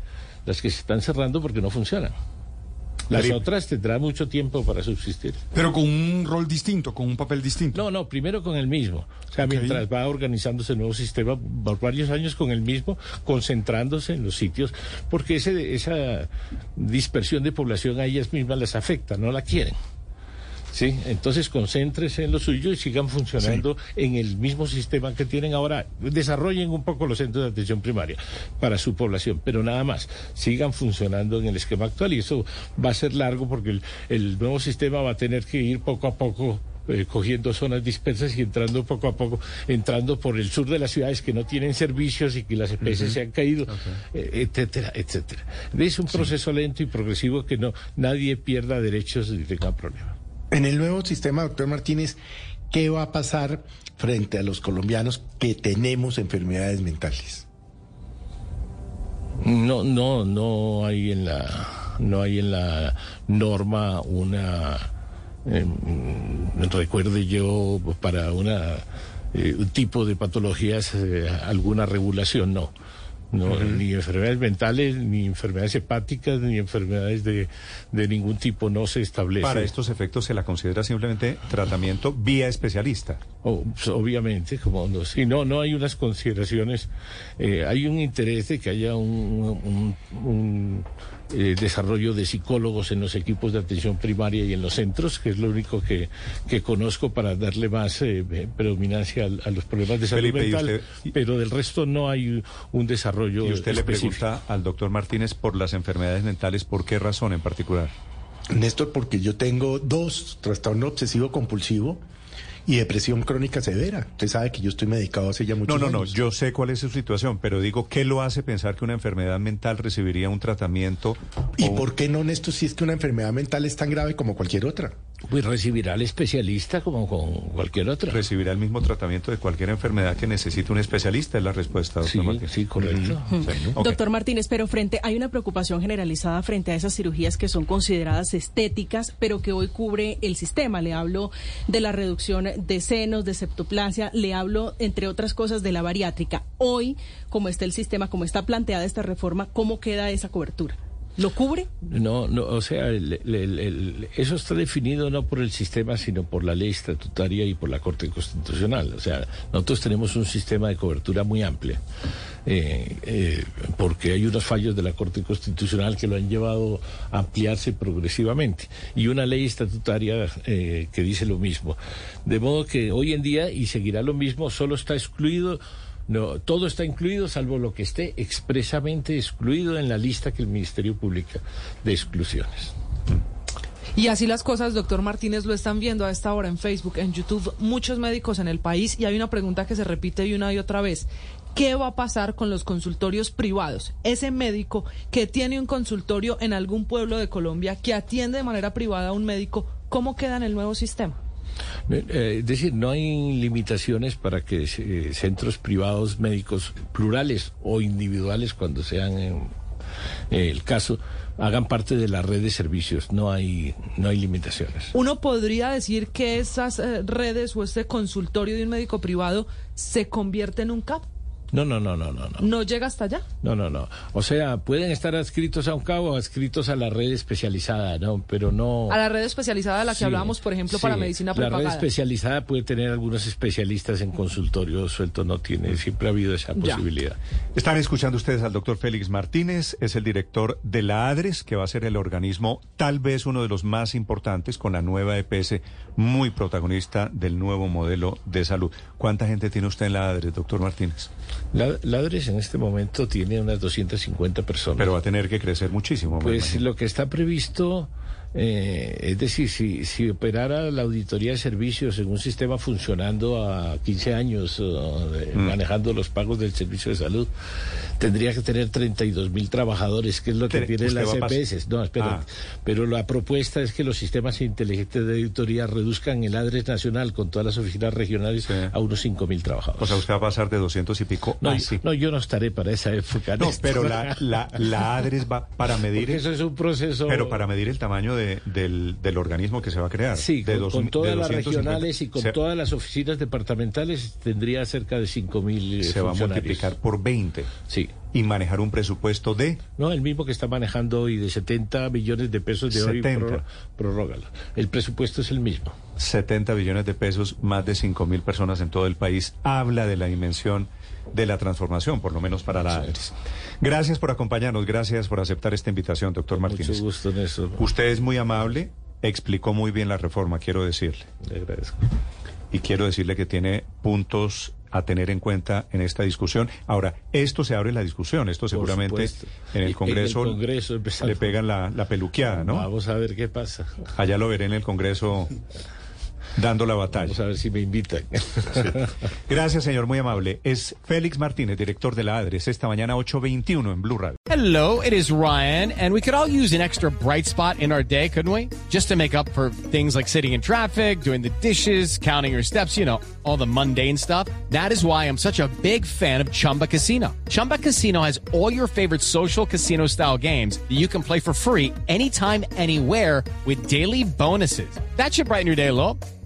Las que se están cerrando porque no funcionan. Las otras tendrán mucho tiempo para subsistir. Pero con un rol distinto, con un papel distinto. No, no, primero con el mismo. O sea, mientras va organizándose el nuevo sistema por varios años con el mismo, concentrándose en los sitios, porque ese, esa dispersión de población a ellas mismas las afecta, no la quieren. Sí, entonces concéntrese en lo suyo y sigan funcionando en el mismo sistema que tienen ahora. Desarrollen un poco los centros de atención primaria para su población, pero nada más. Sigan funcionando en el esquema actual y eso va a ser largo porque el, el nuevo sistema va a tener que ir poco a poco eh, cogiendo zonas dispersas y entrando poco a poco, entrando por el sur de las ciudades que no tienen servicios y que las EPS se han caído, eh, etcétera, etcétera. Es un proceso lento y progresivo que no nadie pierda derechos ni tenga problemas. En el nuevo sistema, doctor Martínez, ¿qué va a pasar frente a los colombianos que tenemos enfermedades mentales? No, no, no hay en la, no hay en la norma una, em, recuerde yo, para una eh, tipo de patologías eh, alguna regulación, no. No, ni enfermedades mentales, ni enfermedades hepáticas, ni enfermedades de, de ningún tipo no se establece. Para estos efectos se la considera simplemente tratamiento vía especialista. O- pues, obviamente, como no, si no, no hay unas consideraciones, eh, hay un interés de que haya un, un- un, eh, desarrollo de psicólogos en los equipos de atención primaria y en los centros, que es lo único que, que conozco para darle más eh, predominancia al- a, los problemas de salud Felipe, ¿y mental, usted- pero del resto no hay un desarrollo Y usted le pregunta al doctor Martínez por las enfermedades mentales, ¿por qué razón en particular? Néstor, porque yo tengo dos, trastorno obsesivo compulsivo y depresión crónica severa. Usted sabe que yo estoy medicado hace ya No, muchos no, no, años. yo sé cuál es su situación, pero digo, ¿qué lo hace pensar que una enfermedad mental recibiría un tratamiento? ¿Y o- por qué no, Néstor, si es que una enfermedad mental es tan grave como cualquier otra? Pues recibirá al especialista como con cualquier otra. recibirá el mismo tratamiento de cualquier enfermedad que necesite un especialista? Es la respuesta, doctor Sí, Martínez. sí, correcto. Sí, ok. Doctor Martínez, pero frente hay una preocupación generalizada frente a esas cirugías que son consideradas estéticas, pero que hoy cubre el sistema. Le hablo de la reducción de senos, de septoplasia, le hablo, entre otras cosas, de la bariátrica. Hoy, como está el sistema, como está planteada esta reforma, ¿cómo queda esa cobertura? ¿Lo cubre? No, no, o sea, eso está definido no por el sistema, sino por la ley estatutaria y por la Corte Constitucional. O sea, nosotros tenemos un sistema de cobertura muy amplia, eh, eh, porque hay unos fallos de la Corte Constitucional que lo han llevado a ampliarse progresivamente, y una ley estatutaria eh, que dice lo mismo. De modo que hoy en día, y seguirá lo mismo, solo está excluido no, todo está incluido salvo lo que esté expresamente excluido en la lista que el Ministerio publica de exclusiones. Y así las cosas, doctor Martínez, lo están viendo a esta hora en Facebook, en YouTube, muchos médicos en el país y hay una pregunta que se repite una y otra vez. ¿Qué va a pasar con los consultorios privados? Ese médico que tiene un consultorio en algún pueblo de Colombia, que atiende de manera privada a un médico, ¿cómo queda en el nuevo sistema? Eh, eh, es decir, no hay limitaciones para que eh, centros privados médicos plurales o individuales, cuando sean eh, el caso, hagan parte de la red de servicios. No hay, no hay limitaciones. Uno podría decir que esas eh, redes o este consultorio de un médico privado se convierte en un CAP. No, no, no, no, no, no. ¿No llega hasta allá? No, no, no. O sea, pueden estar adscritos a un cabo o adscritos a la red especializada, ¿no? Pero no... A la red especializada de la que Sí, hablábamos, por ejemplo, para medicina La red prepagada. especializada puede tener algunos especialistas en consultorio suelto, no tiene, siempre ha habido esa Ya. posibilidad. Están escuchando ustedes al doctor Félix Martínez, es el director de la ADRES, que va a ser el organismo tal vez uno de los más importantes con la nueva EPS, muy protagonista del nuevo modelo de salud. ¿Cuánta gente tiene usted en la ADRES, doctor Martínez? La, la ADRES en este momento tiene unas 250 personas. Pero va a tener que crecer muchísimo. Pues lo que está previsto Eh, es decir, si, si operara la auditoría de servicios en un sistema funcionando a 15 años, eh, Mm. manejando los pagos del servicio de salud, tendría que tener 32 mil trabajadores, que es lo que tienen las EPS. No, espera. Ah. Pero la propuesta es que los sistemas inteligentes de auditoría reduzcan el ADRES nacional con todas las oficinas regionales a unos 5 mil trabajadores. O sea, usted va a pasar de 200 y pico. No, sí. no, yo no estaré para esa época. No, pero la, la, la ADRES va para medir. Porque eso es un proceso. Pero para medir el tamaño de- del, del organismo que se va a crear. Sí, de con, dos- con de todas las 250. regionales y con se, todas las oficinas departamentales tendría cerca de 5 mil se va a multiplicar por 20. Sí. Y manejar un presupuesto de. No, el mismo que está manejando hoy de 70 millones de pesos de 70. hoy, prorrógalo. El presupuesto es el mismo. 70 billones de pesos, más de 5 mil personas en todo el país, habla de la dimensión de la transformación, por lo menos para la ADRES. Gracias por acompañarnos, gracias por aceptar esta invitación, doctor Martínez. Mucho gusto, Néstor. Usted es muy amable, explicó muy bien la reforma, quiero decirle. Le agradezco. Y quiero decirle que tiene puntos a tener en cuenta en esta discusión. Ahora, esto se abre la discusión, esto seguramente en el en Congreso, el Congreso empezando. le pegan la, la peluqueada, ¿no? Vamos a ver qué pasa. Allá lo veré en el Congreso dando la batalla. Vamos a ver si me invitan. Gracias, señor, muy amable. Es Félix Martínez, director de la ADRES, esta mañana 8.21 en Blue Radio. Hello, it is Ryan, and we could all use an extra bright spot in our day, couldn't we? Just to make up for things like sitting in traffic, doing the dishes, counting your steps, you know, all the mundane stuff. That is why I'm such a big fan of Chumba Casino. Chumba Casino has all your favorite social casino style games that you can play for free anytime, anywhere with daily bonuses. That should brighten your day a little.